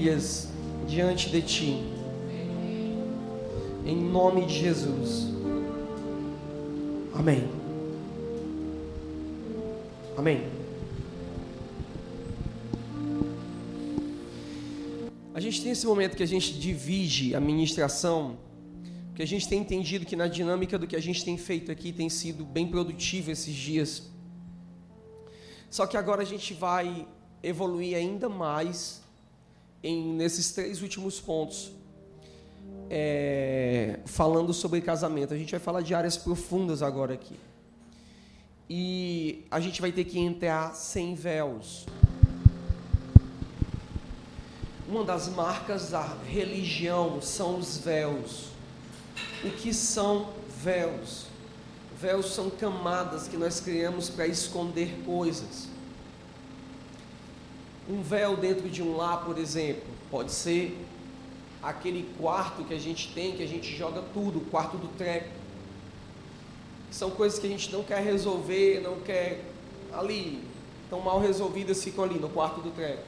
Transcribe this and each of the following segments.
diante de Ti. Em nome de Jesus. Amém. Amém. A gente tem esse momento que a gente divide a ministração, porque a gente tem entendido que na dinâmica do que a gente tem feito aqui tem sido bem produtivo esses dias. Só que agora a gente vai evoluir ainda mais em, nesses três últimos pontos, é, falando sobre casamento. A gente vai falar de áreas profundas agora aqui. E a gente vai ter que entrar sem véus. Uma das marcas da religião são os véus. O que são véus? Véus são camadas que nós criamos para esconder coisas. Um véu dentro de um lar, por exemplo, pode ser aquele quarto que a gente tem, que a gente joga tudo, o quarto do treco. São coisas que a gente não quer resolver, não quer ali, tão mal resolvidas ficam ali no quarto do treco.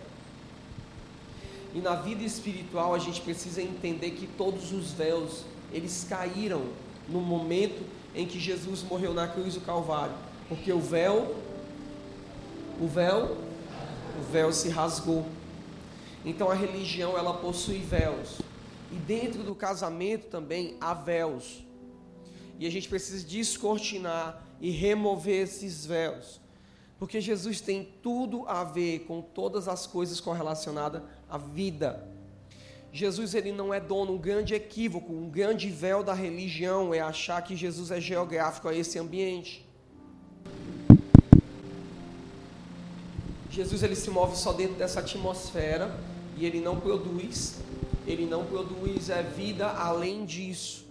E na vida espiritual a gente precisa entender que todos os véus, eles caíram no momento em que Jesus morreu na cruz do Calvário, porque o véu, o véu, o véu se rasgou. Então a religião ela possui véus e dentro do casamento também há véus. E a gente precisa descortinar e remover esses véus. Porque Jesus tem tudo a ver com todas as coisas correlacionadas à vida. Jesus ele não é dono, um grande equívoco, um grande véu da religião é achar que Jesus é geográfico a esse ambiente. Jesus ele se move só dentro dessa atmosfera e ele não produz, ele não produz é vida além disso.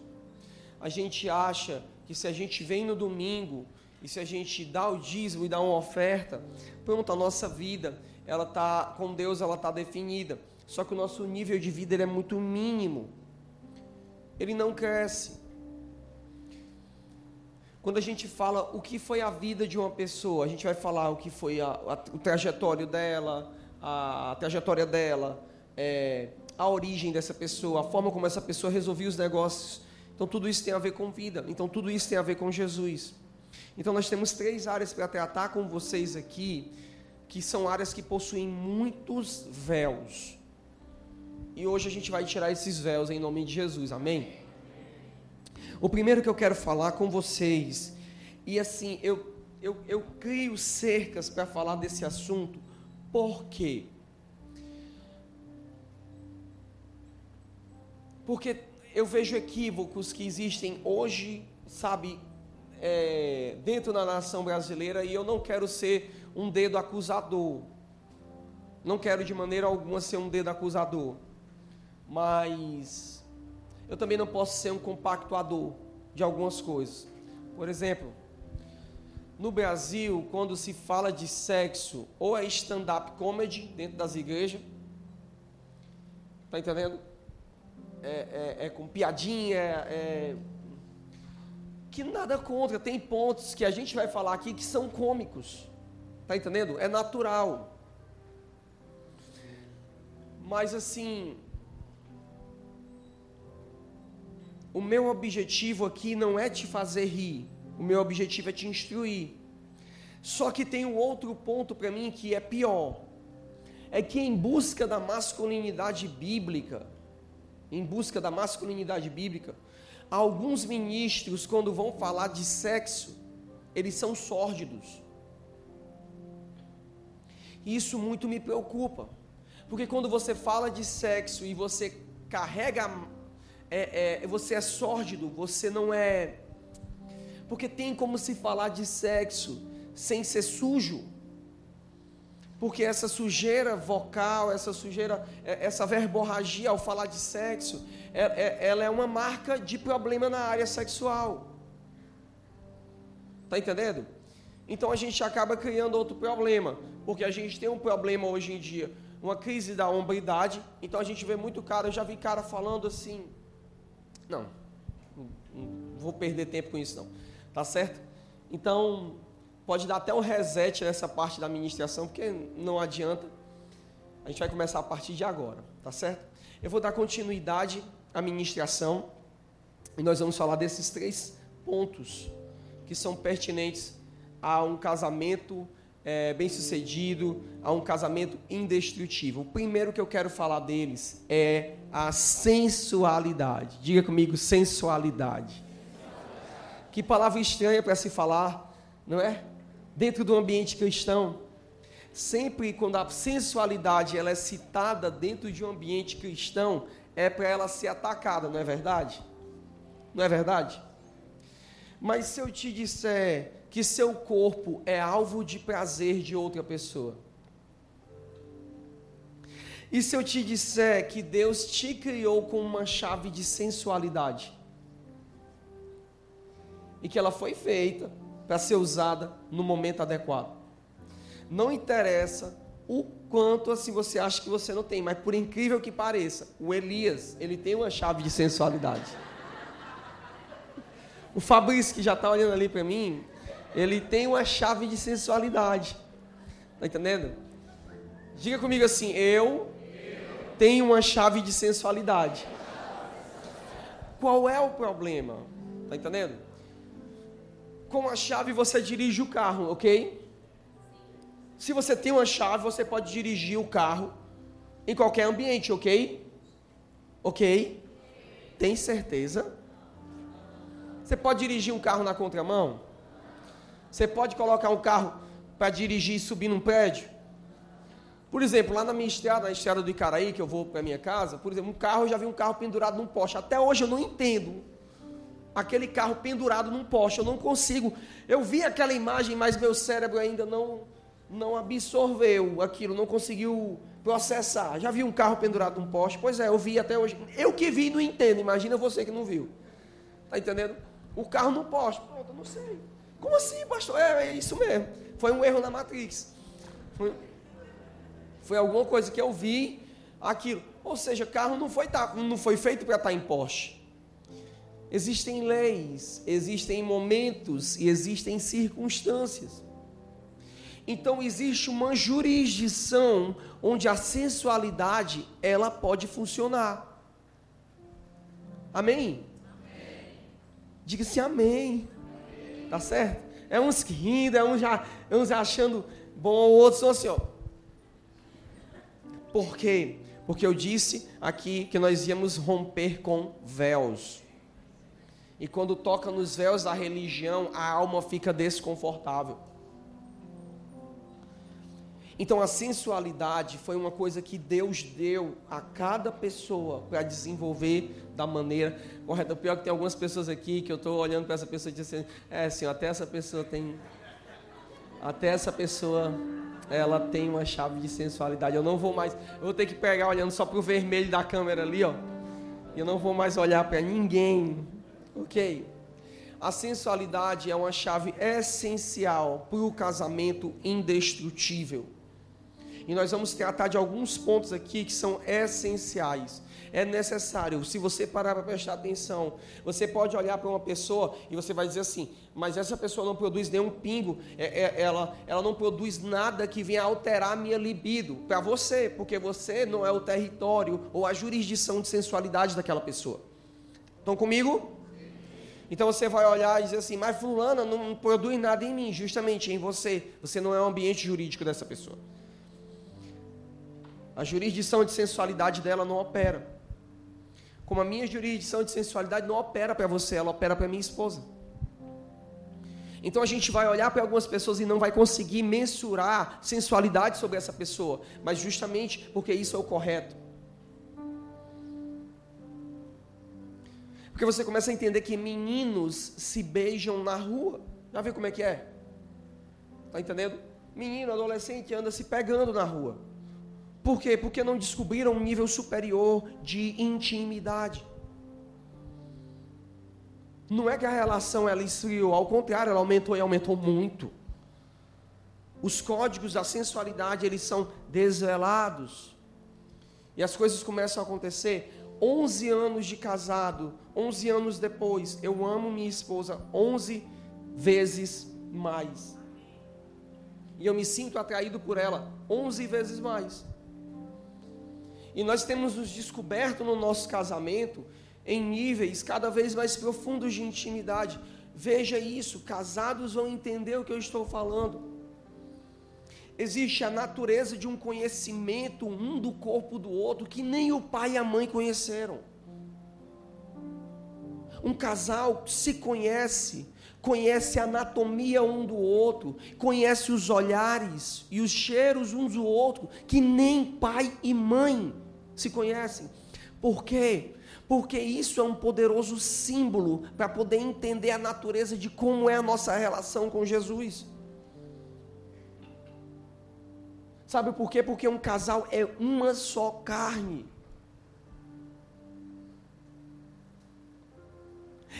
A gente acha que se a gente vem no domingo e se a gente dá o dízimo e dá uma oferta, pronto, a nossa vida, ela tá com Deus, ela tá definida. Só que o nosso nível de vida ele é muito mínimo. Ele não cresce. Quando a gente fala o que foi a vida de uma pessoa, a gente vai falar o que foi a, a, o trajetório dela, a, a trajetória dela, é, a origem dessa pessoa, a forma como essa pessoa resolvia os negócios. Então tudo isso tem a ver com vida. Então tudo isso tem a ver com Jesus. Então nós temos três áreas para tratar com vocês aqui, que são áreas que possuem muitos véus. E hoje a gente vai tirar esses véus em nome de Jesus, amém? O primeiro que eu quero falar com vocês, e assim, eu, eu, eu crio cercas para falar desse assunto, por quê? Porque eu vejo equívocos que existem hoje, sabe, é, dentro da nação brasileira, e eu não quero ser um dedo acusador. Não quero de maneira alguma ser um dedo acusador mas eu também não posso ser um compactuador de algumas coisas. Por exemplo, no Brasil, quando se fala de sexo, ou é stand-up comedy dentro das igrejas, tá entendendo? É, é, é com piadinha, é, que nada contra, tem pontos que a gente vai falar aqui que são cômicos, tá entendendo? É natural. Mas assim, o meu objetivo aqui não é te fazer rir, o meu objetivo é te instruir. Só que tem um outro ponto para mim que é pior. É que em busca da masculinidade bíblica, em busca da masculinidade bíblica, alguns ministros, quando vão falar de sexo, eles são sórdidos. Isso muito me preocupa, porque quando você fala de sexo e você carrega é, é, você é sórdido, você não é. Porque tem como se falar de sexo sem ser sujo. Porque essa sujeira vocal, essa sujeira, é, essa verborragia ao falar de sexo, é, é, ela é uma marca de problema na área sexual. Tá entendendo? Então a gente acaba criando outro problema, porque a gente tem um problema hoje em dia, uma crise da hombridade. Então a gente vê muito cara, eu já vi cara falando assim, não, não vou perder tempo com isso não. Tá certo? Então, pode dar até um reset nessa parte da administração, porque não adianta. A gente vai começar a partir de agora, tá certo? Eu vou dar continuidade à ministração e nós vamos falar desses três pontos que são pertinentes a um casamento é, bem sucedido, a um casamento indestrutível. O primeiro que eu quero falar deles é a sensualidade. Diga comigo, sensualidade. Que palavra estranha para se falar, não é? Dentro do ambiente cristão. Sempre quando a sensualidade ela é citada dentro de um ambiente cristão, é para ela ser atacada, não é verdade? Não é verdade? Mas se eu te disser que seu corpo é alvo de prazer de outra pessoa, e se eu te disser que Deus te criou com uma chave de sensualidade, e que ela foi feita para ser usada no momento adequado, não interessa o quanto assim você acha que você não tem, mas por incrível que pareça, o Elias, ele tem uma chave de sensualidade. O Fabrício, que já está olhando ali para mim, ele tem uma chave de sensualidade. Está entendendo? Diga comigo assim: eu tenho uma chave de sensualidade. Qual é o problema? Está entendendo? Com a chave você dirige o carro, ok? Se você tem uma chave, você pode dirigir o carro em qualquer ambiente, ok? Ok? Tem certeza? Você pode dirigir um carro na contramão? Você pode colocar um carro para dirigir e subir num prédio? Por exemplo, lá na minha estrada, na estrada do Icaraí, que eu vou para minha casa, por exemplo, um carro, eu já vi um carro pendurado num poste. Até hoje eu não entendo aquele carro pendurado num poste. Eu não consigo. Eu vi aquela imagem, mas meu cérebro ainda não, não absorveu aquilo, não conseguiu processar. Já vi um carro pendurado num poste? Pois é, eu vi até hoje. Eu que vi não entendo. Imagina você que não viu. Tá entendendo? O carro no poste. Pronto, eu não sei. Como assim, pastor? É, é isso mesmo. Foi um erro na Matrix. Foi, foi alguma coisa que eu vi aquilo. Ou seja, carro não foi, tá, não foi feito para estar tá em poste. Existem leis, existem momentos e existem circunstâncias. Então existe uma jurisdição onde a sensualidade ela pode funcionar. Amém? Diga-se amém. Tá certo? É uns que rindo, é uns, já, é uns achando bom, outros são assim, ó. Por quê? Porque eu disse aqui que nós íamos romper com véus. E quando toca nos véus da religião, a alma fica desconfortável. Então a sensualidade foi uma coisa que Deus deu a cada pessoa para desenvolver da maneira correta. O pior é que tem algumas pessoas aqui que eu estou olhando para essa pessoa e dizendo, é assim, até essa pessoa tem. Até essa pessoa ela tem uma chave de sensualidade. Eu não vou mais. Eu vou ter que pegar olhando só para o vermelho da câmera ali, ó. Eu não vou mais olhar para ninguém. Ok? A sensualidade é uma chave essencial para o casamento indestrutível. E nós vamos tratar de alguns pontos aqui que são essenciais. É necessário, se você parar para prestar atenção, você pode olhar para uma pessoa e você vai dizer assim: mas essa pessoa não produz nenhum pingo, é, é, ela, ela não produz nada que venha alterar a minha libido para você, porque você não é o território ou a jurisdição de sensualidade daquela pessoa. Estão comigo? Então você vai olhar e dizer assim: mas Fulana não produz nada em mim, justamente em você. Você não é o ambiente jurídico dessa pessoa. A jurisdição de sensualidade dela não opera. Como a minha jurisdição de sensualidade não opera para você, ela opera para minha esposa. Então a gente vai olhar para algumas pessoas e não vai conseguir mensurar sensualidade sobre essa pessoa, mas justamente porque isso é o correto. Porque você começa a entender que meninos se beijam na rua. Já viu como é que é? Tá entendendo? Menino, adolescente anda se pegando na rua. Por quê? Porque não descobriram um nível superior de intimidade. Não é que a relação ela esfriou, ao contrário, ela aumentou e aumentou muito. Os códigos da sensualidade, eles são desvelados. E as coisas começam a acontecer 11 anos de casado, 11 anos depois, eu amo minha esposa 11 vezes mais. E eu me sinto atraído por ela 11 vezes mais. E nós temos nos descoberto no nosso casamento em níveis cada vez mais profundos de intimidade. Veja isso, casados vão entender o que eu estou falando. Existe a natureza de um conhecimento um do corpo do outro que nem o pai e a mãe conheceram. Um casal se conhece, conhece a anatomia um do outro, conhece os olhares e os cheiros uns do outro, que nem pai e mãe se conhecem. Por quê? Porque isso é um poderoso símbolo para poder entender a natureza de como é a nossa relação com Jesus. Sabe por quê? Porque um casal é uma só carne.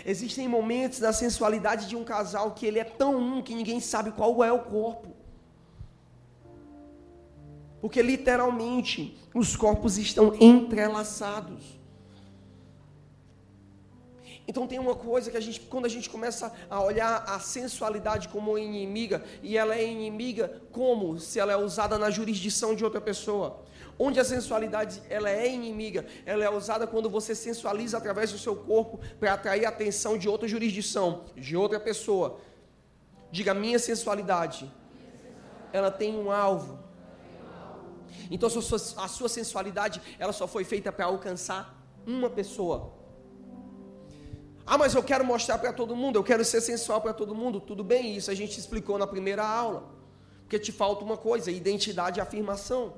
Existem momentos da sensualidade de um casal que ele é tão um que ninguém sabe qual é o corpo. Porque literalmente os corpos estão entrelaçados. Então tem uma coisa que a gente, quando a gente começa a olhar a sensualidade como inimiga, e ela é inimiga como se ela é usada na jurisdição de outra pessoa. Onde a sensualidade ela é inimiga, ela é usada quando você sensualiza através do seu corpo para atrair a atenção de outra jurisdição, de outra pessoa. Diga minha sensualidade. Ela tem um alvo. Então a sua, a sua sensualidade ela só foi feita para alcançar uma pessoa. Ah, mas eu quero mostrar para todo mundo, eu quero ser sensual para todo mundo. Tudo bem, isso a gente explicou na primeira aula. Porque te falta uma coisa: identidade e afirmação.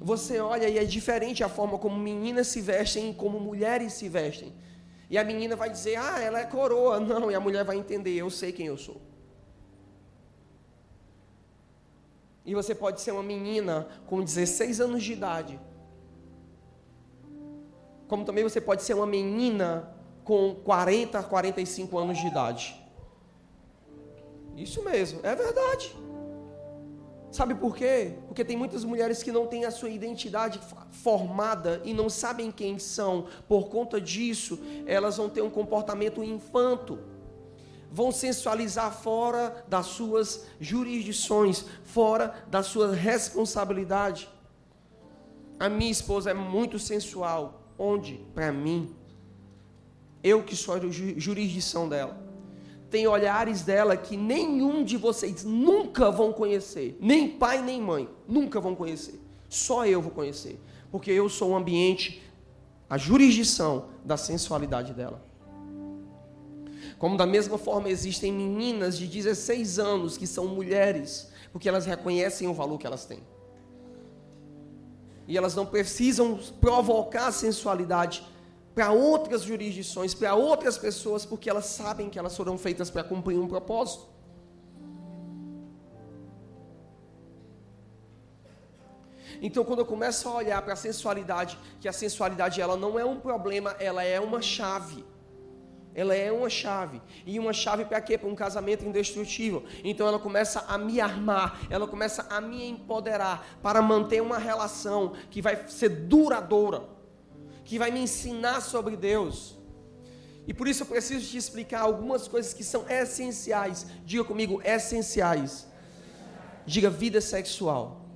Você olha e é diferente a forma como meninas se vestem e como mulheres se vestem. E a menina vai dizer, ah, ela é coroa. Não, e a mulher vai entender, eu sei quem eu sou. E você pode ser uma menina com 16 anos de idade. Como também você pode ser uma menina com 40, 45 anos de idade. Isso mesmo, é verdade. Sabe por quê? Porque tem muitas mulheres que não têm a sua identidade formada e não sabem quem são. Por conta disso, elas vão ter um comportamento infanto. Vão sensualizar fora das suas jurisdições, fora da sua responsabilidade. A minha esposa é muito sensual. Onde? Para mim. Eu que sou a jurisdição dela tem olhares dela que nenhum de vocês nunca vão conhecer, nem pai nem mãe, nunca vão conhecer. Só eu vou conhecer, porque eu sou o ambiente, a jurisdição da sensualidade dela. Como da mesma forma existem meninas de 16 anos que são mulheres, porque elas reconhecem o valor que elas têm. E elas não precisam provocar sensualidade para outras jurisdições, para outras pessoas, porque elas sabem que elas foram feitas para cumprir um propósito. Então, quando eu começo a olhar para a sensualidade, que a sensualidade ela não é um problema, ela é uma chave. Ela é uma chave. E uma chave para quê? Para um casamento indestrutível. Então ela começa a me armar, ela começa a me empoderar para manter uma relação que vai ser duradoura que vai me ensinar sobre Deus. E por isso eu preciso te explicar algumas coisas que são essenciais. Diga comigo, essenciais. Diga vida sexual.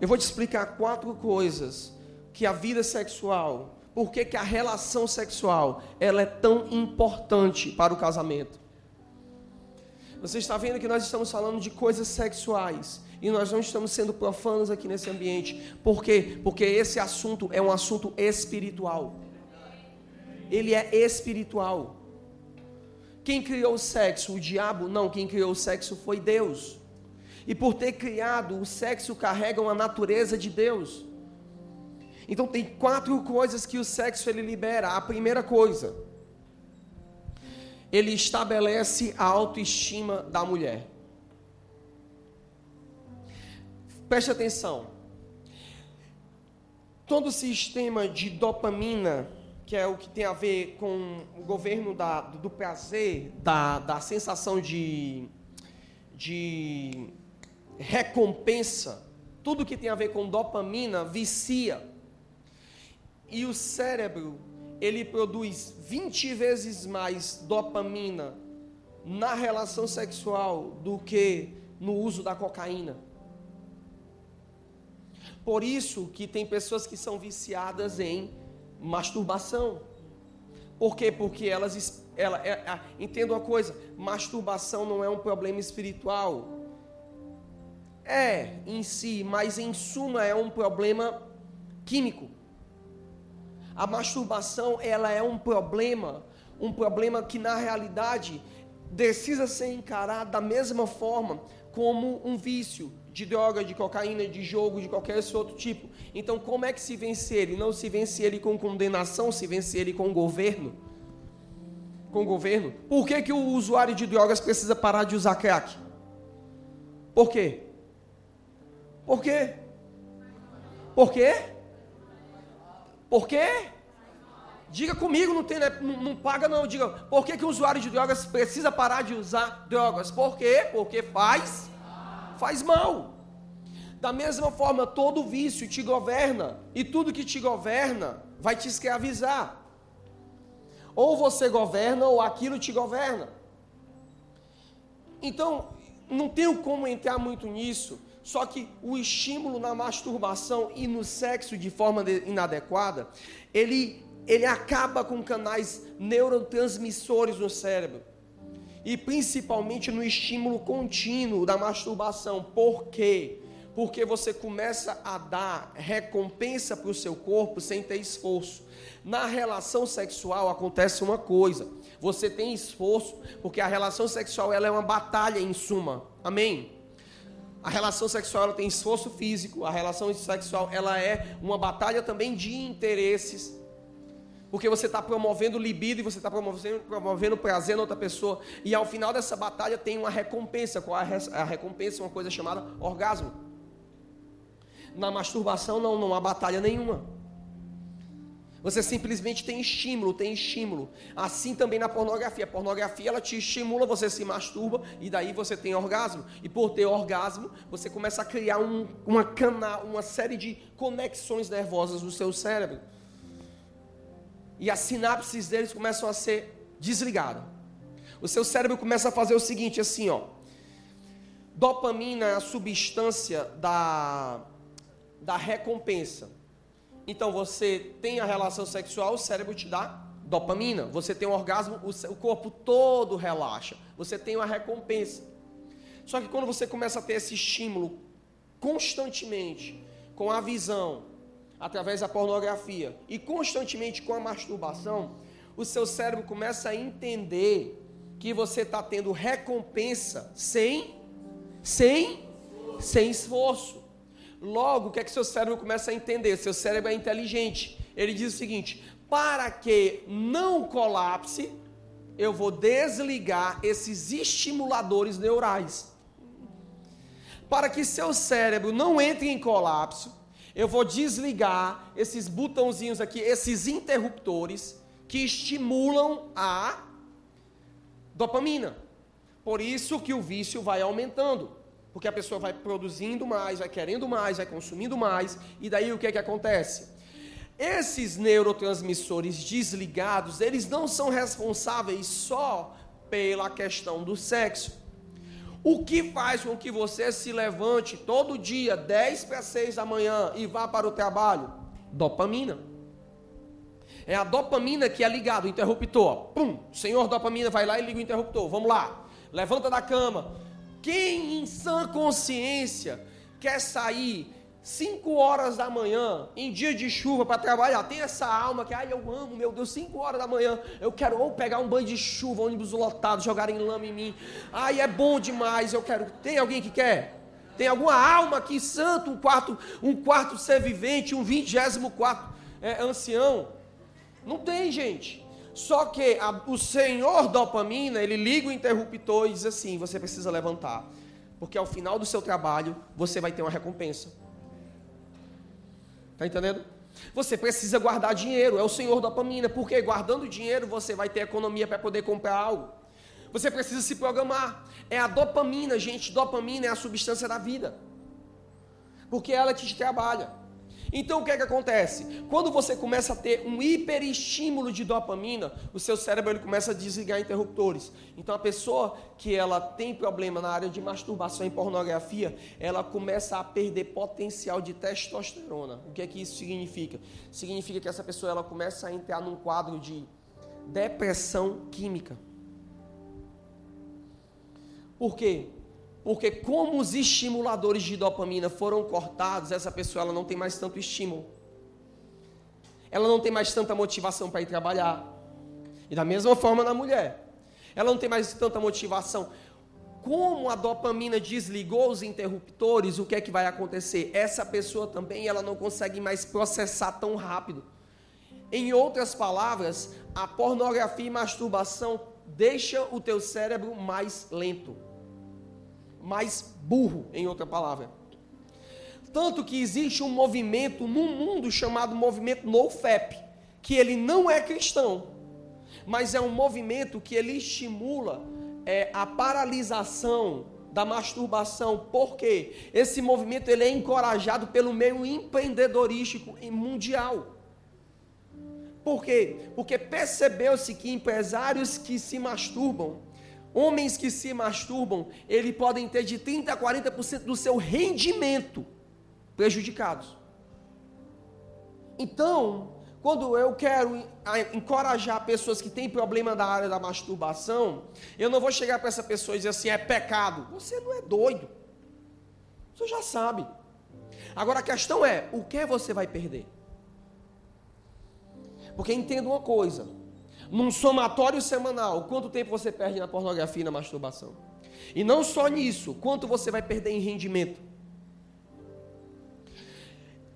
Eu vou te explicar quatro coisas que a vida sexual, por que a relação sexual, ela é tão importante para o casamento. Você está vendo que nós estamos falando de coisas sexuais. E nós não estamos sendo profanos aqui nesse ambiente. Por quê? Porque esse assunto é um assunto espiritual. Ele é espiritual. Quem criou o sexo? O diabo? Não, quem criou o sexo foi Deus. E por ter criado, o sexo carrega uma natureza de Deus. Então tem quatro coisas que o sexo ele libera. A primeira coisa, ele estabelece a autoestima da mulher. Preste atenção. Todo o sistema de dopamina, que é o que tem a ver com o governo da, do prazer, da, da sensação de, de recompensa, tudo que tem a ver com dopamina vicia. E o cérebro, ele produz 20 vezes mais dopamina na relação sexual do que no uso da cocaína. Por isso que tem pessoas que são viciadas em masturbação. Por quê? Porque elas ela, é, é, entenda uma coisa, masturbação não é um problema espiritual. É em si, mas em suma é um problema químico. A masturbação ela é um problema, um problema que na realidade precisa ser encarado da mesma forma como um vício de droga, de cocaína, de jogo, de qualquer outro tipo. Então, como é que se vence ele? Não se vence ele com condenação, se vence ele com governo. Com governo. Por que, que o usuário de drogas precisa parar de usar crack? Por quê? Por quê? Por quê? Por quê? Diga comigo, não, tem, né? não, paga não. Diga, por que, que o usuário de drogas precisa parar de usar drogas? Por quê? Porque faz, faz mal. Da mesma forma, todo vício te governa. E tudo que te governa vai te escravizar. Ou você governa, ou aquilo te governa. Então, não tenho como entrar muito nisso. Só que o estímulo na masturbação e no sexo de forma inadequada, ele ele acaba com canais neurotransmissores no cérebro. E principalmente no estímulo contínuo da masturbação. Por quê? Porque você começa a dar recompensa para o seu corpo sem ter esforço. Na relação sexual acontece uma coisa. Você tem esforço, porque a relação sexual ela é uma batalha em suma. Amém? A relação sexual ela tem esforço físico, a relação sexual ela é uma batalha também de interesses porque você está promovendo libido e você está promovendo, promovendo prazer na outra pessoa. E ao final dessa batalha tem uma recompensa. Qual é a recompensa? Uma coisa chamada orgasmo. Na masturbação não, não há batalha nenhuma. Você simplesmente tem estímulo, tem estímulo. Assim também na pornografia. A pornografia ela te estimula, você se masturba e daí você tem orgasmo. E por ter orgasmo, você começa a criar um, uma canal, uma série de conexões nervosas no seu cérebro e as sinapses deles começam a ser desligadas. O seu cérebro começa a fazer o seguinte, assim, ó. Dopamina é a substância da, da recompensa. Então você tem a relação sexual, o cérebro te dá dopamina. Você tem um orgasmo, o, o corpo todo relaxa. Você tem uma recompensa. Só que quando você começa a ter esse estímulo constantemente, com a visão, através da pornografia e constantemente com a masturbação, o seu cérebro começa a entender que você está tendo recompensa sem, sem, sem esforço. Logo, o que é que seu cérebro começa a entender? Seu cérebro é inteligente. Ele diz o seguinte: para que não colapse, eu vou desligar esses estimuladores neurais. Para que seu cérebro não entre em colapso, eu vou desligar esses botãozinhos aqui, esses interruptores que estimulam a dopamina. Por isso que o vício vai aumentando, porque a pessoa vai produzindo mais, vai querendo mais, vai consumindo mais, e daí o que é que acontece? Esses neurotransmissores desligados, eles não são responsáveis só pela questão do sexo. O que faz com que você se levante todo dia, 10 para 6 da manhã, e vá para o trabalho? Dopamina. É a dopamina que é ligada, o interruptor. Pum, senhor dopamina vai lá e liga o interruptor. Vamos lá. Levanta da cama. Quem em sã consciência quer sair 5 horas da manhã, em dia de chuva, para trabalhar. Tem essa alma que, ai, eu amo, meu Deus, 5 horas da manhã, eu quero ou pegar um banho de chuva, ônibus lotado, jogarem lama em mim. Ai, é bom demais, eu quero. Tem alguém que quer? Tem alguma alma aqui, santo, um quarto, um quarto ser vivente, um vigésimo quarto é, ancião? Não tem, gente. Só que a, o Senhor dopamina, ele liga o interruptor e diz assim: você precisa levantar. Porque ao final do seu trabalho, você vai ter uma recompensa. Está entendendo? Você precisa guardar dinheiro, é o senhor dopamina, porque guardando dinheiro você vai ter economia para poder comprar algo. Você precisa se programar. É a dopamina, gente. Dopamina é a substância da vida. Porque é ela te trabalha. Então o que é que acontece? Quando você começa a ter um hiperestímulo de dopamina, o seu cérebro ele começa a desligar interruptores. Então a pessoa que ela tem problema na área de masturbação e pornografia, ela começa a perder potencial de testosterona. O que é que isso significa? Significa que essa pessoa ela começa a entrar num quadro de depressão química. Por quê? Porque como os estimuladores de dopamina foram cortados, essa pessoa ela não tem mais tanto estímulo. Ela não tem mais tanta motivação para ir trabalhar. E da mesma forma na mulher. Ela não tem mais tanta motivação. Como a dopamina desligou os interruptores, o que é que vai acontecer? Essa pessoa também ela não consegue mais processar tão rápido. Em outras palavras, a pornografia e masturbação deixa o teu cérebro mais lento mais burro, em outra palavra. Tanto que existe um movimento no mundo chamado movimento NoFap, que ele não é cristão, mas é um movimento que ele estimula é, a paralisação da masturbação. Por quê? Esse movimento ele é encorajado pelo meio empreendedorístico mundial. Por quê? Porque percebeu-se que empresários que se masturbam Homens que se masturbam, eles podem ter de 30% a 40% do seu rendimento prejudicados. Então, quando eu quero encorajar pessoas que têm problema da área da masturbação, eu não vou chegar para essa pessoa e dizer assim: é pecado. Você não é doido. Você já sabe. Agora a questão é: o que você vai perder? Porque entenda uma coisa: num somatório semanal, quanto tempo você perde na pornografia e na masturbação? E não só nisso, quanto você vai perder em rendimento?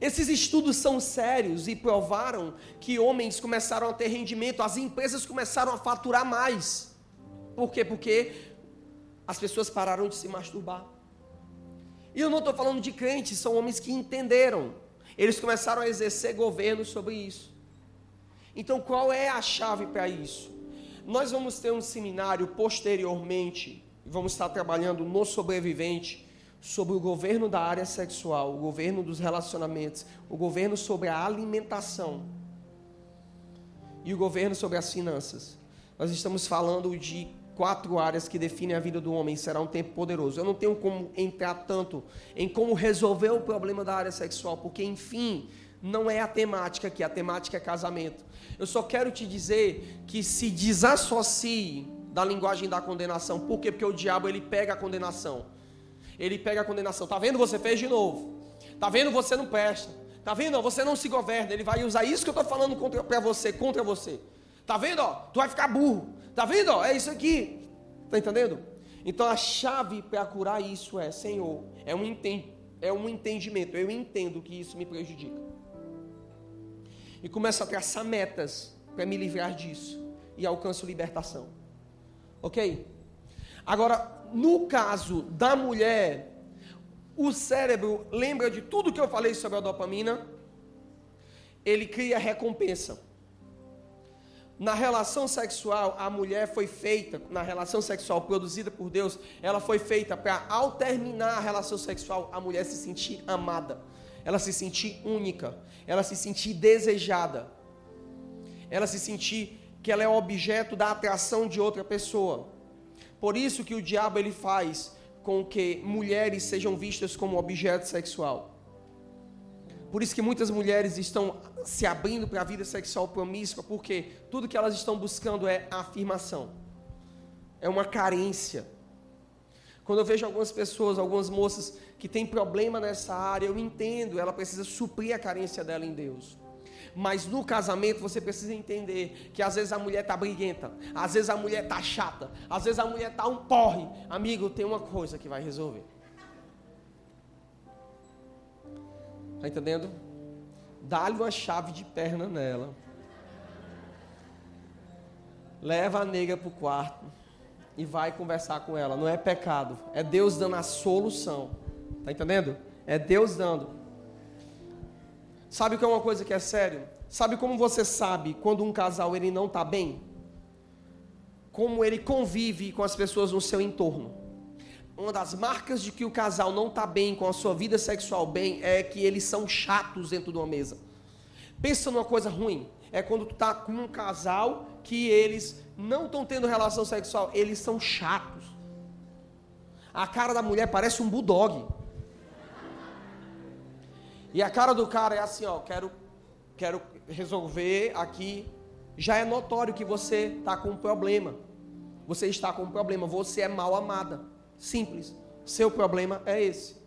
Esses estudos são sérios e provaram que homens começaram a ter rendimento, as empresas começaram a faturar mais. Por quê? Porque as pessoas pararam de se masturbar. E eu não estou falando de crentes, são homens que entenderam. Eles começaram a exercer governo sobre isso. Então, qual é a chave para isso? Nós vamos ter um seminário posteriormente, vamos estar trabalhando no sobrevivente sobre o governo da área sexual, o governo dos relacionamentos, o governo sobre a alimentação e o governo sobre as finanças. Nós estamos falando de quatro áreas que definem a vida do homem. Será um tempo poderoso. Eu não tenho como entrar tanto em como resolver o problema da área sexual, porque, enfim, não é a temática aqui. A temática é casamento. Eu só quero te dizer que se desassocie da linguagem da condenação. Por quê? Porque o diabo ele pega a condenação. Ele pega a condenação. Tá vendo? Você fez de novo. Tá vendo? Você não presta. Tá vendo? Você não se governa. Ele vai usar isso que eu estou falando para você, contra você. Tá vendo? Ó, tu vai ficar burro. Tá vendo? Ó, é isso aqui. Tá entendendo? Então a chave para curar isso é, Senhor, é um, é um entendimento. Eu entendo que isso me prejudica e começo a traçar metas para me livrar disso e alcanço libertação. Ok? Agora, no caso da mulher, o cérebro lembra de tudo que eu falei sobre a dopamina, ele cria recompensa. Na relação sexual, a mulher foi feita, na relação sexual produzida por Deus, ela foi feita para, ao terminar a relação sexual, a mulher se sentir amada ela se sentir única, ela se sentir desejada, ela se sentir que ela é objeto da atração de outra pessoa. Por isso que o diabo ele faz com que mulheres sejam vistas como objeto sexual. Por isso que muitas mulheres estão se abrindo para a vida sexual promíscua, porque tudo que elas estão buscando é afirmação. É uma carência. Quando eu vejo algumas pessoas, algumas moças que têm problema nessa área, eu entendo, ela precisa suprir a carência dela em Deus. Mas no casamento você precisa entender que às vezes a mulher está briguenta, às vezes a mulher está chata, às vezes a mulher está um porre. Amigo, tem uma coisa que vai resolver. Está entendendo? Dá-lhe uma chave de perna nela. Leva a nega para o quarto e vai conversar com ela. Não é pecado, é Deus dando a solução. Tá entendendo? É Deus dando. Sabe o que é uma coisa que é sério? Sabe como você sabe quando um casal ele não está bem? Como ele convive com as pessoas no seu entorno. uma das marcas de que o casal não está bem com a sua vida sexual bem é que eles são chatos dentro de uma mesa. Pensa numa coisa ruim. É quando tu está com um casal que eles não estão tendo relação sexual, eles são chatos. A cara da mulher parece um bulldog. E a cara do cara é assim, ó, quero quero resolver aqui. Já é notório que você está com um problema. Você está com um problema, você é mal amada. Simples. Seu problema é esse.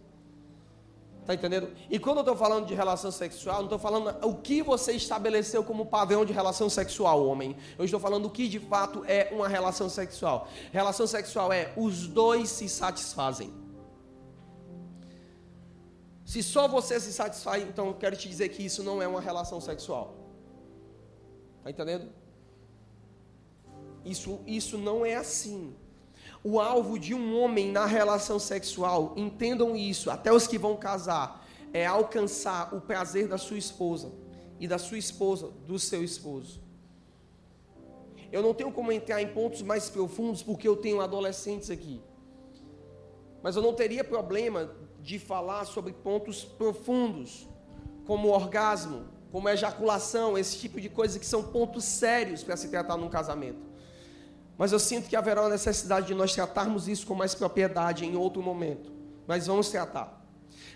Tá entendendo? E quando eu estou falando de relação sexual, não estou falando o que você estabeleceu como padrão de relação sexual, homem. Eu estou falando o que de fato é uma relação sexual. Relação sexual é os dois se satisfazem. Se só você se satisfaz, então eu quero te dizer que isso não é uma relação sexual. Tá entendendo? Isso, isso não é assim o alvo de um homem na relação sexual, entendam isso, até os que vão casar, é alcançar o prazer da sua esposa e da sua esposa, do seu esposo. Eu não tenho como entrar em pontos mais profundos porque eu tenho adolescentes aqui. Mas eu não teria problema de falar sobre pontos profundos, como orgasmo, como ejaculação, esse tipo de coisa que são pontos sérios para se tratar num casamento. Mas eu sinto que haverá uma necessidade de nós tratarmos isso com mais propriedade em outro momento. Mas vamos tratar.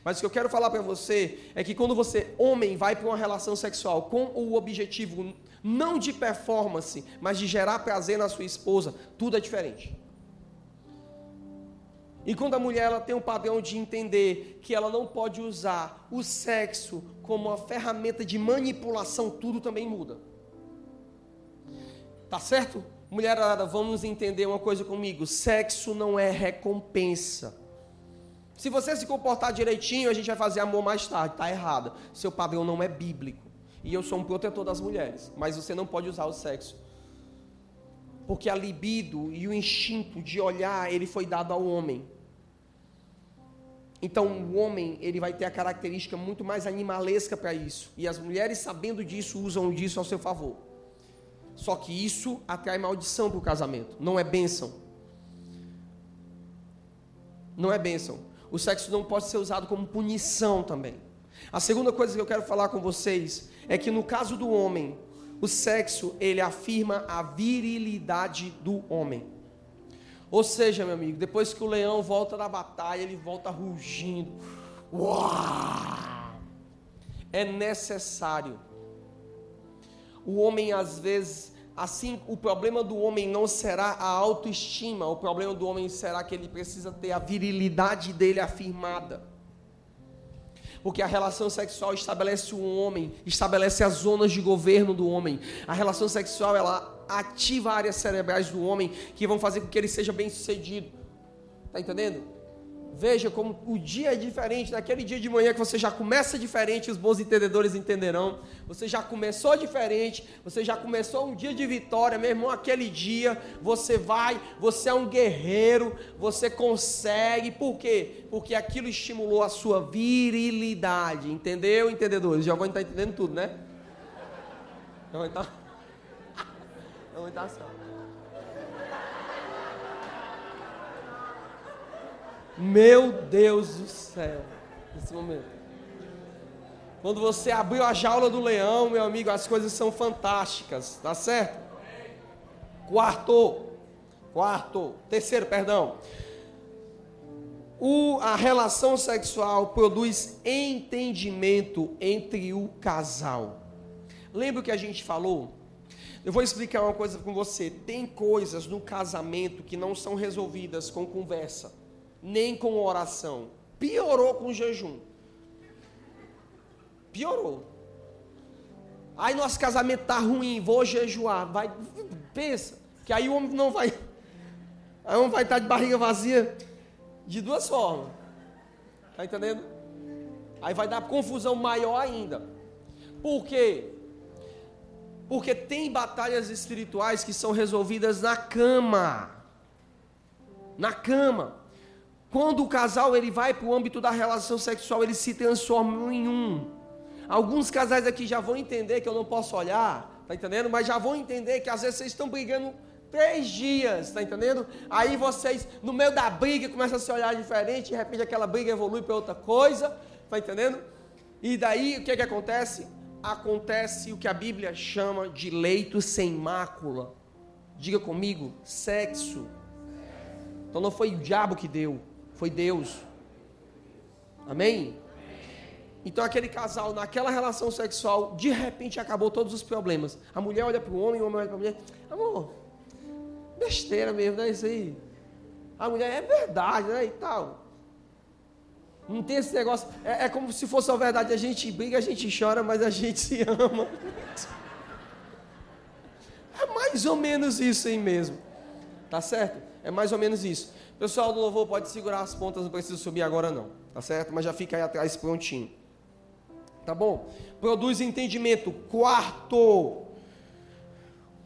Mas o que eu quero falar para você é que quando você, homem, vai para uma relação sexual com o objetivo não de performance, mas de gerar prazer na sua esposa, tudo é diferente. E quando a mulher ela tem um padrão de entender que ela não pode usar o sexo como uma ferramenta de manipulação, tudo também muda. Tá certo? Mulherada, vamos entender uma coisa comigo: sexo não é recompensa. Se você se comportar direitinho, a gente vai fazer amor mais tarde. Está errado. Seu padrão não é bíblico. E eu sou um protetor das mulheres. Mas você não pode usar o sexo. Porque a libido e o instinto de olhar, ele foi dado ao homem. Então o homem, ele vai ter a característica muito mais animalesca para isso. E as mulheres, sabendo disso, usam disso ao seu favor. Só que isso atrai maldição para o casamento, não é bênção. Não é bênção. O sexo não pode ser usado como punição também. A segunda coisa que eu quero falar com vocês é que no caso do homem, o sexo ele afirma a virilidade do homem. Ou seja, meu amigo, depois que o leão volta da batalha, ele volta rugindo. Uau! É necessário o homem às vezes, assim, o problema do homem não será a autoestima, o problema do homem será que ele precisa ter a virilidade dele afirmada. Porque a relação sexual estabelece o homem, estabelece as zonas de governo do homem. A relação sexual ela ativa áreas cerebrais do homem que vão fazer com que ele seja bem sucedido. Tá entendendo? Veja como o dia é diferente. Naquele dia de manhã que você já começa diferente, os bons entendedores entenderão. Você já começou diferente, você já começou um dia de vitória, meu irmão. Aquele dia você vai, você é um guerreiro, você consegue. Por quê? Porque aquilo estimulou a sua virilidade. Entendeu, entendedores? Vão estar entendendo tudo, né? Estar. Não vão estar só. Meu Deus do céu, nesse momento. Quando você abriu a jaula do leão, meu amigo, as coisas são fantásticas, tá certo? Quarto, quarto, terceiro, perdão. O, a relação sexual produz entendimento entre o casal. Lembra o que a gente falou? Eu vou explicar uma coisa com você. Tem coisas no casamento que não são resolvidas com conversa nem com oração. Piorou com jejum. Piorou. Aí nosso casamento tá ruim, vou jejuar. Vai, pensa, que aí o homem não vai. Aí o homem vai estar de barriga vazia de duas formas. Tá entendendo? Aí vai dar confusão maior ainda. Por quê? Porque tem batalhas espirituais que são resolvidas na cama. Na cama. Quando o casal ele vai para o âmbito da relação sexual, eles se transformam em um. Alguns casais aqui já vão entender que eu não posso olhar, tá entendendo? Mas já vão entender que às vezes vocês estão brigando Três dias, tá entendendo? Aí vocês, no meio da briga, começam a se olhar diferente, de repente aquela briga evolui para outra coisa, tá entendendo? E daí o que, que acontece? Acontece o que a Bíblia chama de leito sem mácula. Diga comigo, sexo. Então não foi o diabo que deu, foi Deus. Amém? Então aquele casal, naquela relação sexual, de repente acabou todos os problemas. A mulher olha para o homem, o homem olha para a mulher. Amor, besteira mesmo, não é isso aí? A mulher é verdade, né? E tal. Não tem esse negócio. É, é como se fosse a verdade. A gente briga, a gente chora, mas a gente se ama. É mais ou menos isso aí mesmo. Tá certo? É mais ou menos isso. Pessoal do louvor pode segurar as pontas, não precisa subir agora não. Tá certo? Mas já fica aí atrás prontinho. Tá bom? Produz entendimento. Quarto,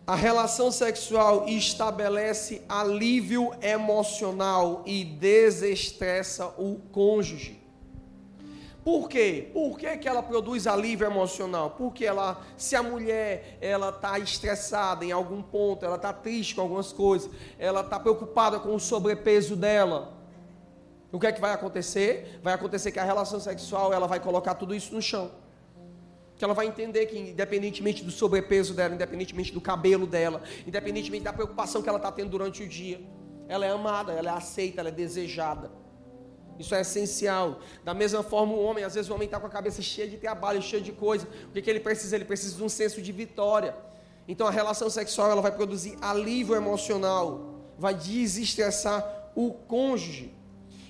a relação sexual estabelece alívio emocional e desestressa o cônjuge. Por quê? Por que, que ela produz alívio emocional? Porque ela, se a mulher ela está estressada em algum ponto, ela está triste com algumas coisas, ela está preocupada com o sobrepeso dela, o que é que vai acontecer? Vai acontecer que a relação sexual ela vai colocar tudo isso no chão que ela vai entender que, independentemente do sobrepeso dela, independentemente do cabelo dela, independentemente da preocupação que ela está tendo durante o dia, ela é amada, ela é aceita, ela é desejada. Isso é essencial. Da mesma forma, o homem, às vezes o homem está com a cabeça cheia de trabalho, cheia de coisa. O que, que ele precisa? Ele precisa de um senso de vitória. Então a relação sexual ela vai produzir alívio emocional, vai desestressar o cônjuge.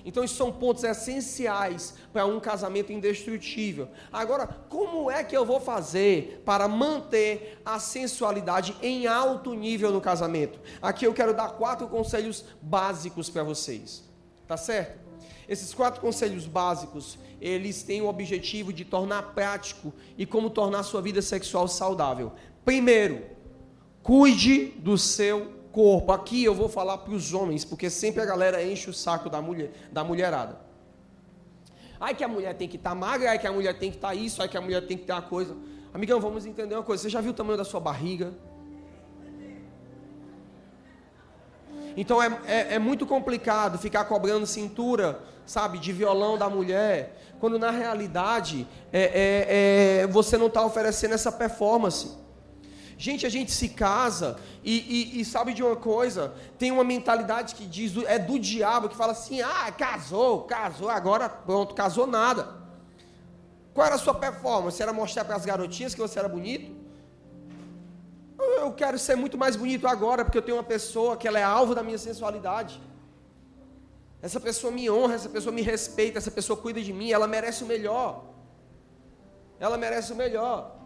Então, isso são pontos essenciais para um casamento indestrutível. Agora, como é que eu vou fazer para manter a sensualidade em alto nível no casamento? Aqui eu quero dar quatro conselhos básicos para vocês. Tá certo? Esses quatro conselhos básicos, eles têm o objetivo de tornar prático e como tornar sua vida sexual saudável. Primeiro, cuide do seu corpo. Aqui eu vou falar para os homens, porque sempre a galera enche o saco da mulher, da mulherada. Ai que a mulher tem que estar tá magra, ai que a mulher tem que estar tá isso, ai que a mulher tem que ter uma coisa. Amigão, vamos entender uma coisa. Você já viu o tamanho da sua barriga? Então é, é, é muito complicado ficar cobrando cintura, sabe, de violão da mulher, quando na realidade é, é, é você não está oferecendo essa performance. Gente, a gente se casa e, e, e, sabe de uma coisa? Tem uma mentalidade que diz, é do diabo, que fala assim: ah, casou, casou, agora pronto, casou nada. Qual era a sua performance? Era mostrar para as garotinhas que você era bonito? Eu quero ser muito mais bonito agora, porque eu tenho uma pessoa que ela é alvo da minha sensualidade. Essa pessoa me honra, essa pessoa me respeita, essa pessoa cuida de mim, ela merece o melhor. Ela merece o melhor.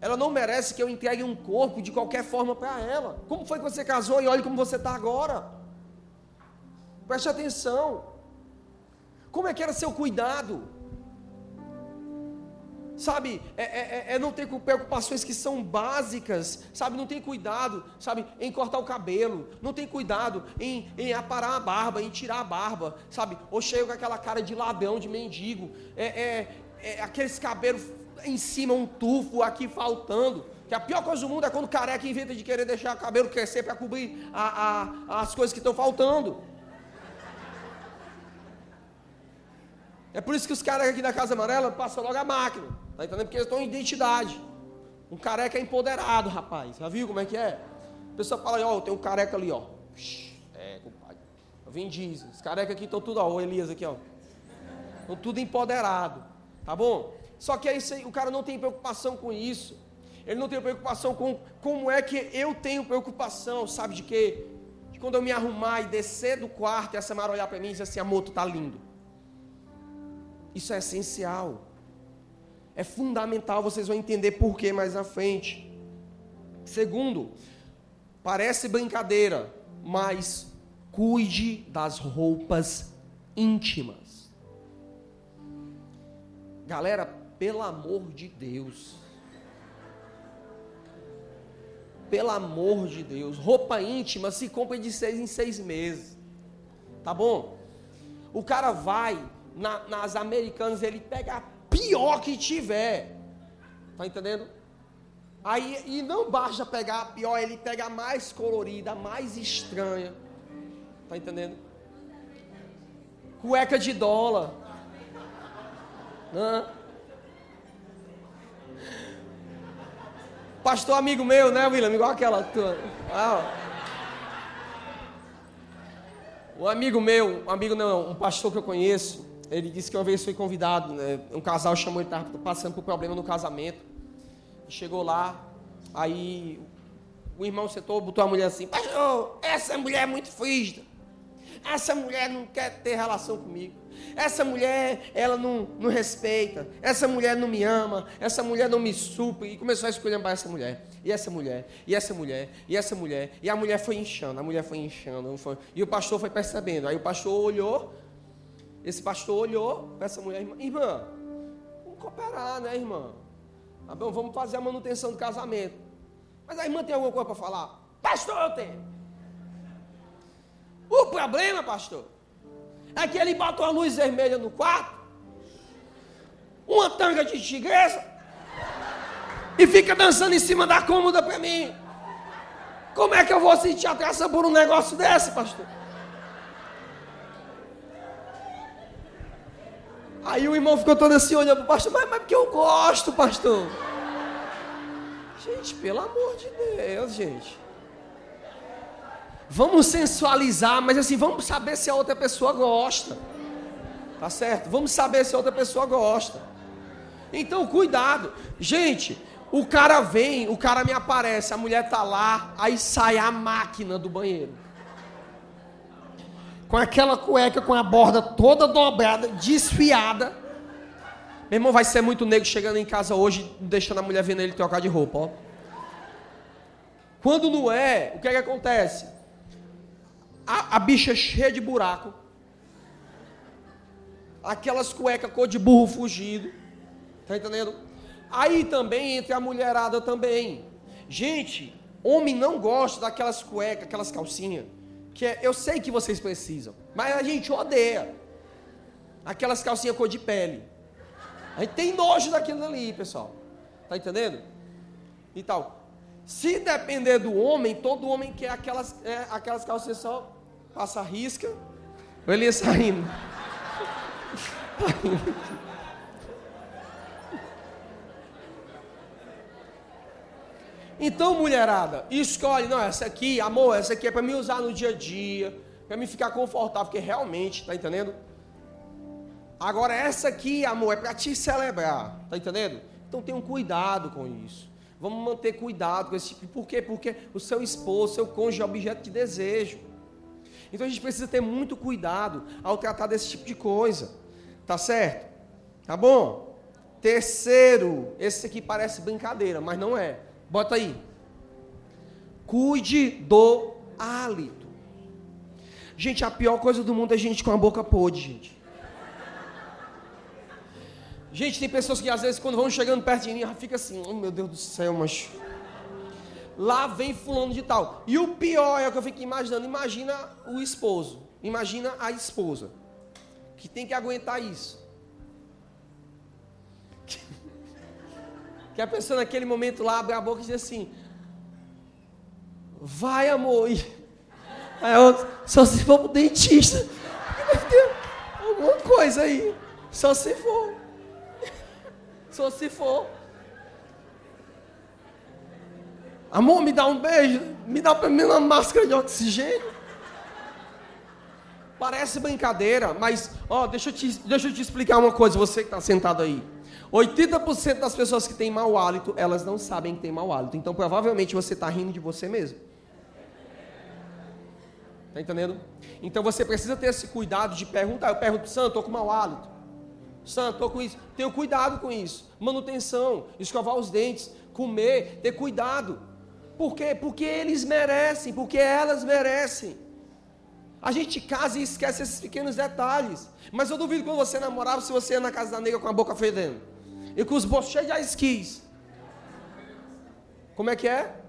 Ela não merece que eu entregue um corpo de qualquer forma para ela. Como foi que você casou e olhe como você está agora? Preste atenção. Como é que era seu cuidado? Sabe, é, é, é, é não ter preocupações que são básicas, sabe, não tem cuidado, sabe, em cortar o cabelo, não tem cuidado em, em aparar a barba, em tirar a barba, sabe, ou chega com aquela cara de ladrão, de mendigo, é, é, é aqueles cabelos em cima um tufo aqui faltando. Que a pior coisa do mundo é quando careca inventa de querer deixar o cabelo crescer para cobrir a, a, as coisas que estão faltando. É por isso que os carecas aqui da Casa Amarela passam logo a máquina. Tá entendendo? Porque eles estão em identidade. Um careca é empoderado, rapaz. Já viu como é que é? A pessoa fala, ó, tem um careca ali, ó. É, compadre. Vem diz. Os carecas aqui estão tudo, ó. O Elias aqui, ó. Estão tudo empoderado. Tá bom? Só que aí o cara não tem preocupação com isso. Ele não tem preocupação com como é que eu tenho preocupação, sabe de quê? De quando eu me arrumar e descer do quarto e a Samara olhar para mim e dizer assim: amor, tu tá lindo. Isso é essencial. É fundamental, vocês vão entender por que mais à frente. Segundo, parece brincadeira, mas cuide das roupas íntimas. Galera, pelo amor de Deus. Pelo amor de Deus. Roupa íntima se compra de seis em seis meses. Tá bom? O cara vai na, nas americanas, ele pega a pior que tiver. Tá entendendo? Aí, e não basta pegar a pior, ele pega a mais colorida, a mais estranha. Tá entendendo? Cueca de dólar. Pastor amigo meu, né, William? Igual aquela tua. Ah, um amigo meu, um amigo não, um pastor que eu conheço, ele disse que uma vez foi convidado, né, um casal chamou ele, estava passando por problema no casamento. Chegou lá, aí o irmão sentou, botou a mulher assim, pastor, essa mulher é muito frígida. Essa mulher não quer ter relação comigo. Essa mulher, ela não, não respeita. Essa mulher não me ama. Essa mulher não me supre. E começou a escolher essa mulher. E essa mulher. E essa mulher. E essa mulher. E a mulher foi inchando. A mulher foi inchando. Foi... E o pastor foi percebendo. Aí o pastor olhou. Esse pastor olhou para essa mulher. Irmã, vamos cooperar, né, irmã? Tá bom, vamos fazer a manutenção do casamento. Mas a irmã tem alguma coisa para falar? Pastor, eu tenho. O problema, pastor, é que ele botou a luz vermelha no quarto, uma tanga de tigresa, e fica dançando em cima da cômoda para mim. Como é que eu vou sentir atração por um negócio desse, pastor? Aí o irmão ficou todo assim olhando para o pastor, mas, mas porque eu gosto, pastor. Gente, pelo amor de Deus, gente. Vamos sensualizar, mas assim, vamos saber se a outra pessoa gosta. Tá certo? Vamos saber se a outra pessoa gosta. Então, cuidado. Gente, o cara vem, o cara me aparece, a mulher tá lá, aí sai a máquina do banheiro. Com aquela cueca com a borda toda dobrada, desfiada. Meu irmão, vai ser muito negro chegando em casa hoje, deixando a mulher vendo ele trocar de roupa, ó. Quando não é, o que é que acontece? a, a bicha cheia de buraco, aquelas cuecas cor de burro fugido, tá entendendo? Aí também entre a mulherada também. Gente, homem não gosta daquelas cuecas, aquelas calcinhas, que é, eu sei que vocês precisam, mas a gente odeia. Aquelas calcinhas cor de pele. A gente tem nojo daquilo ali, pessoal. Tá entendendo? E tal. Se depender do homem, todo homem quer aquelas, é, aquelas calcinhas só passa risca. O Elias saindo. Então, mulherada, escolhe, não, essa aqui, amor, essa aqui é para me usar no dia a dia, para me ficar confortável, porque realmente, tá entendendo? Agora, essa aqui, amor, é para te celebrar, tá entendendo? Então, tenha um cuidado com isso. Vamos manter cuidado com esse tipo. Por quê? Porque o seu esposo, seu cônjuge é objeto de desejo. Então a gente precisa ter muito cuidado ao tratar desse tipo de coisa. Tá certo? Tá bom? Terceiro, esse aqui parece brincadeira, mas não é. Bota aí. Cuide do hálito. Gente, a pior coisa do mundo é gente com a boca podre, gente. Gente, tem pessoas que às vezes quando vão chegando perto de mim, fica assim, oh meu Deus do céu, mas lá vem fulano de tal. E o pior é o que eu fico imaginando, imagina o esposo, imagina a esposa, que tem que aguentar isso. Que a pessoa naquele momento lá abre a boca e diz assim, vai amor, e aí eu, só se for pro dentista, deve ter alguma coisa aí, só se for, só se for. Amor, me dá um beijo, me dá pelo menos uma máscara de oxigênio. Parece brincadeira, mas ó, deixa, eu te, deixa eu te explicar uma coisa, você que está sentado aí. 80% das pessoas que têm mau hálito, elas não sabem que têm mau hálito. Então provavelmente você está rindo de você mesmo. Está entendendo? Então você precisa ter esse cuidado de perguntar. Eu pergunto, Santo, estou com mau hálito. Santo, estou com isso. Tenho cuidado com isso. Manutenção, escovar os dentes, comer, ter cuidado. Por quê? Porque eles merecem, porque elas merecem. A gente casa e esquece esses pequenos detalhes. Mas eu duvido quando você namorava, se você ia na casa da nega com a boca fedendo. E com os bolsos cheios de esquis. Como é que é?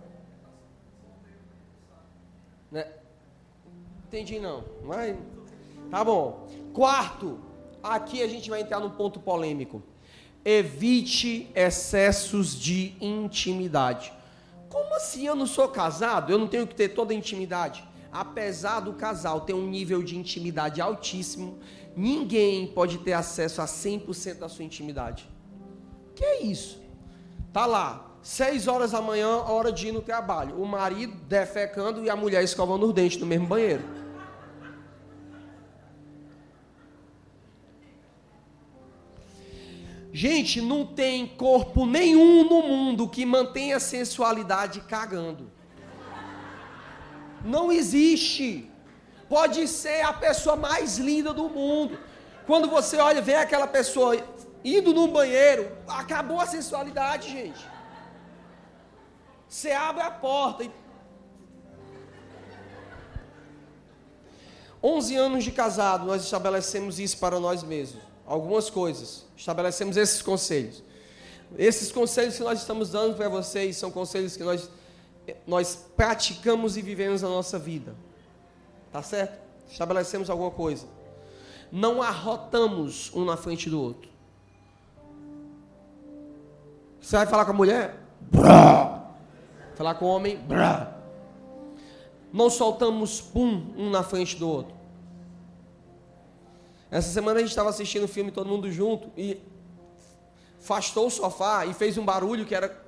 Né? Entendi não. Mas tá bom. Quarto, aqui a gente vai entrar num ponto polêmico. evite excessos de intimidade. Como assim eu não sou casado? Eu não tenho que ter toda a intimidade? Apesar do casal ter um nível de intimidade altíssimo, ninguém pode ter acesso a 100% da sua intimidade. Que é isso? Tá lá, seis horas da manhã, hora de ir no trabalho. O marido defecando e a mulher escovando os dentes no mesmo banheiro. Gente, não tem corpo nenhum no mundo que mantenha a sensualidade cagando. Não existe. Pode ser a pessoa mais linda do mundo. Quando você olha, vê aquela pessoa indo no banheiro, acabou a sensualidade, gente. Você abre a porta e 11 anos de casado, nós estabelecemos isso para nós mesmos. Algumas coisas. Estabelecemos esses conselhos. Esses conselhos que nós estamos dando para vocês são conselhos que nós, nós praticamos e vivemos na nossa vida. Tá certo? Estabelecemos alguma coisa. Não arrotamos um na frente do outro. Você vai falar com a mulher? Brá. Falar com o homem? Brá. Não soltamos pum um na frente do outro. Essa semana a gente estava assistindo o filme todo mundo junto e afastou o sofá e fez um barulho que era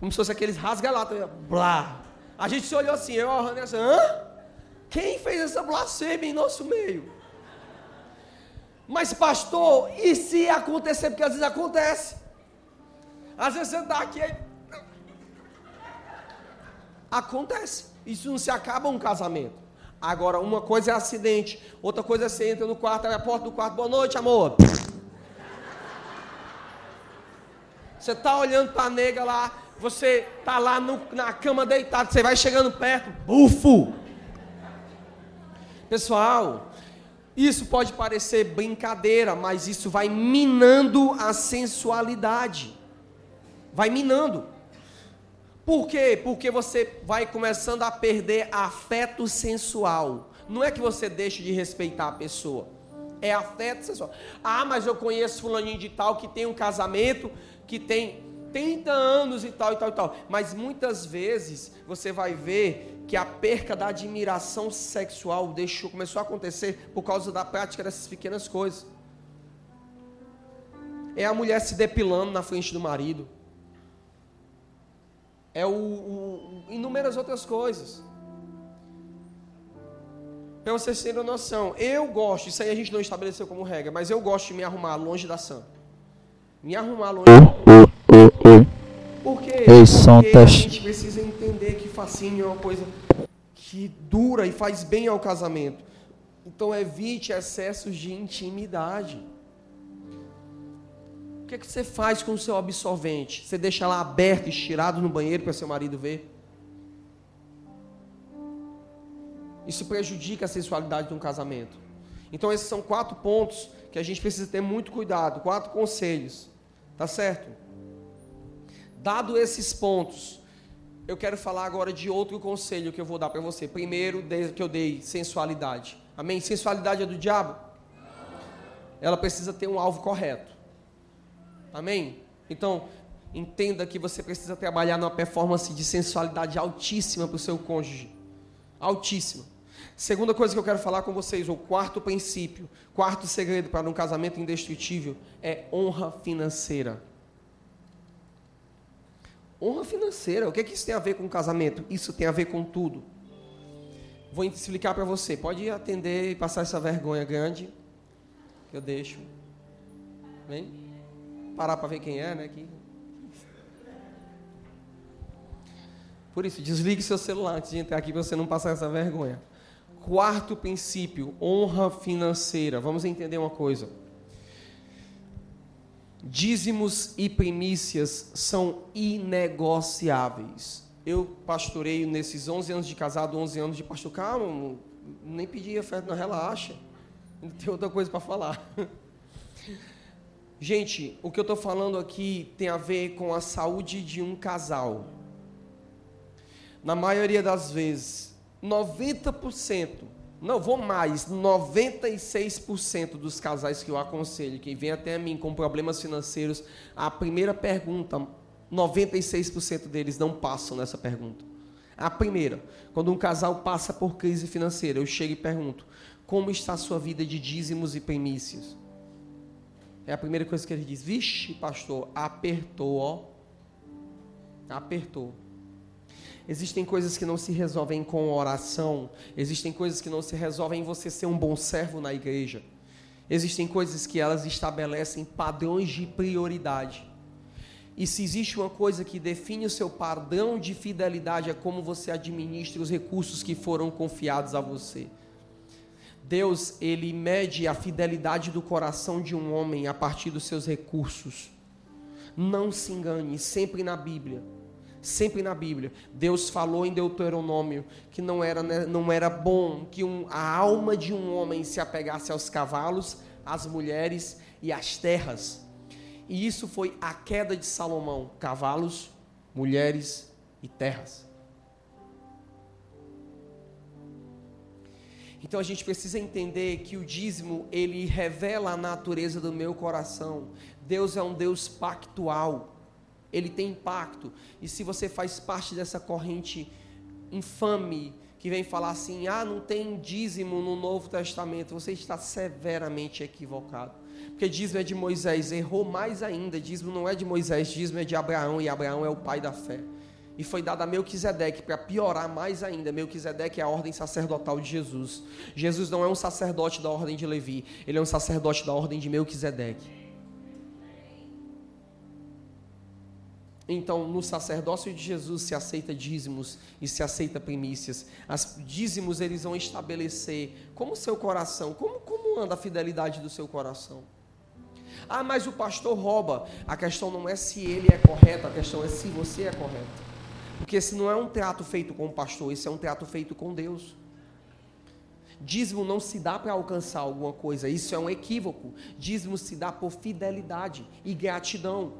como se fosse aqueles rasga-lata. Blá. A gente se olhou assim, eu e assim, hã? Quem fez essa blasfêmia em nosso meio? Mas pastor, e se acontecer? Porque às vezes acontece. Às vezes você está aqui. Acontece. Isso não se acaba um casamento. Agora, uma coisa é acidente, outra coisa é você entra no quarto, abre a porta do quarto, boa noite, amor. Você está olhando para a nega lá, você está lá no, na cama deitado, você vai chegando perto, bufo. Pessoal, isso pode parecer brincadeira, mas isso vai minando a sensualidade. Vai minando. Por quê? Porque você vai começando a perder afeto sensual. Não é que você deixe de respeitar a pessoa. É afeto sensual. Ah, mas eu conheço fulaninho de tal que tem um casamento que tem 30 anos e tal e tal e tal. Mas muitas vezes você vai ver que a perca da admiração sexual deixou, começou a acontecer por causa da prática dessas pequenas coisas. É a mulher se depilando na frente do marido é o, o inúmeras outras coisas. Para vocês terem noção, eu gosto, isso aí a gente não estabeleceu como regra, mas eu gosto de me arrumar longe da Sam. Me arrumar longe Por quê? Porque a gente precisa entender que fascínio é uma coisa que dura e faz bem ao casamento. Então evite excessos de intimidade que, é que você faz com o seu absorvente? Você deixa lá aberto, estirado no banheiro para seu marido ver? Isso prejudica a sensualidade de um casamento. Então, esses são quatro pontos que a gente precisa ter muito cuidado, quatro conselhos. Tá certo? Dado esses pontos, eu quero falar agora de outro conselho que eu vou dar para você. Primeiro, que eu dei, sensualidade. Amém? Sensualidade é do diabo? Ela precisa ter um alvo correto. Amém? Então, entenda que você precisa trabalhar numa performance de sensualidade altíssima para o seu cônjuge. Altíssima. Segunda coisa que eu quero falar com vocês, o quarto princípio, quarto segredo para um casamento indestrutível é honra financeira. Honra financeira, o que, é que isso tem a ver com casamento? Isso tem a ver com tudo. Vou explicar para você. Pode atender e passar essa vergonha grande que eu deixo. Vem parar para ver quem é, né? Que... Por isso, desligue seu celular antes de entrar aqui para você não passar essa vergonha. Quarto princípio, honra financeira. Vamos entender uma coisa. Dízimos e primícias são inegociáveis. Eu pastoreio nesses 11 anos de casado, 11 anos de pastor. Calma, nem pedi oferta, não relaxa. Ainda tem outra coisa para falar. Gente, o que eu estou falando aqui tem a ver com a saúde de um casal. Na maioria das vezes, 90% Não vou mais, 96% dos casais que eu aconselho, que vem até mim com problemas financeiros, a primeira pergunta, 96% deles não passam nessa pergunta. A primeira, quando um casal passa por crise financeira, eu chego e pergunto: como está a sua vida de dízimos e primícias? É a primeira coisa que ele diz: Vixe, pastor, apertou, ó. Apertou. Existem coisas que não se resolvem com oração, existem coisas que não se resolvem em você ser um bom servo na igreja. Existem coisas que elas estabelecem padrões de prioridade. E se existe uma coisa que define o seu padrão de fidelidade, é como você administra os recursos que foram confiados a você. Deus, ele mede a fidelidade do coração de um homem a partir dos seus recursos. Não se engane, sempre na Bíblia. Sempre na Bíblia, Deus falou em Deuteronômio que não era, né, não era bom que um, a alma de um homem se apegasse aos cavalos, às mulheres e às terras. E isso foi a queda de Salomão: cavalos, mulheres e terras. Então a gente precisa entender que o dízimo, ele revela a natureza do meu coração. Deus é um Deus pactual. Ele tem impacto. E se você faz parte dessa corrente infame que vem falar assim: "Ah, não tem dízimo no Novo Testamento", você está severamente equivocado. Porque dízimo é de Moisés, errou mais ainda. Dízimo não é de Moisés, dízimo é de Abraão e Abraão é o pai da fé e foi dada a Melquisedeque para piorar mais ainda. Melquisedeque é a ordem sacerdotal de Jesus. Jesus não é um sacerdote da ordem de Levi, ele é um sacerdote da ordem de Melquisedeque. Então, no sacerdócio de Jesus se aceita dízimos e se aceita primícias. As dízimos eles vão estabelecer como o seu coração, como, como anda a fidelidade do seu coração. Ah, mas o pastor rouba. A questão não é se ele é correto, a questão é se você é correto. Porque esse não é um teatro feito com o pastor, esse é um teatro feito com Deus. Dízimo não se dá para alcançar alguma coisa, isso é um equívoco. Dízimo se dá por fidelidade e gratidão.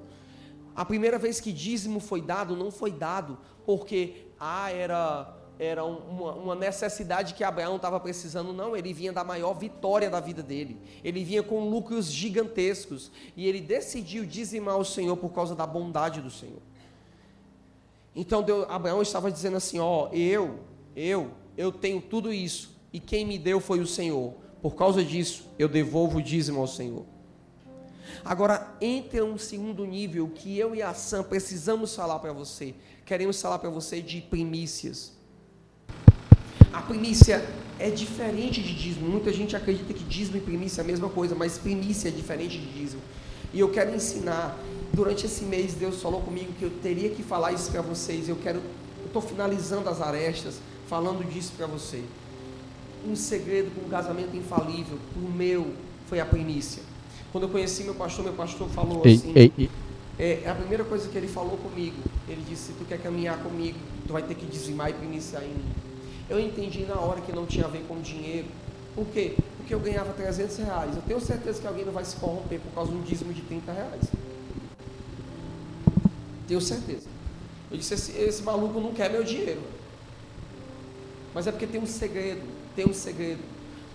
A primeira vez que dízimo foi dado, não foi dado porque ah, era, era uma, uma necessidade que Abraão estava precisando, não. Ele vinha da maior vitória da vida dele. Ele vinha com lucros gigantescos. E ele decidiu dizimar o Senhor por causa da bondade do Senhor. Então Deus, Abraão estava dizendo assim: Ó, eu, eu, eu tenho tudo isso, e quem me deu foi o Senhor. Por causa disso, eu devolvo o dízimo ao Senhor. Agora, entra um segundo nível que eu e a Sam precisamos falar para você. Queremos falar para você de primícias. A primícia é diferente de dízimo. Muita gente acredita que dízimo e primícia é a mesma coisa, mas primícia é diferente de dízimo. E eu quero ensinar durante esse mês Deus falou comigo que eu teria que falar isso para vocês. Eu quero, eu estou finalizando as arestas, falando disso para você. Um segredo para um casamento infalível, o meu, foi a primícia. Quando eu conheci meu pastor, meu pastor falou assim. Ei, ei. É, a primeira coisa que ele falou comigo, ele disse: se tu quer caminhar comigo, tu vai ter que dizimar e primiciar em mim. Eu entendi na hora que não tinha a ver com dinheiro. Por quê? Porque eu ganhava 300 reais. Eu tenho certeza que alguém não vai se corromper por causa de um dízimo de 30 reais. Tenho certeza. Eu disse: esse, esse maluco não quer meu dinheiro. Mas é porque tem um segredo. Tem um segredo.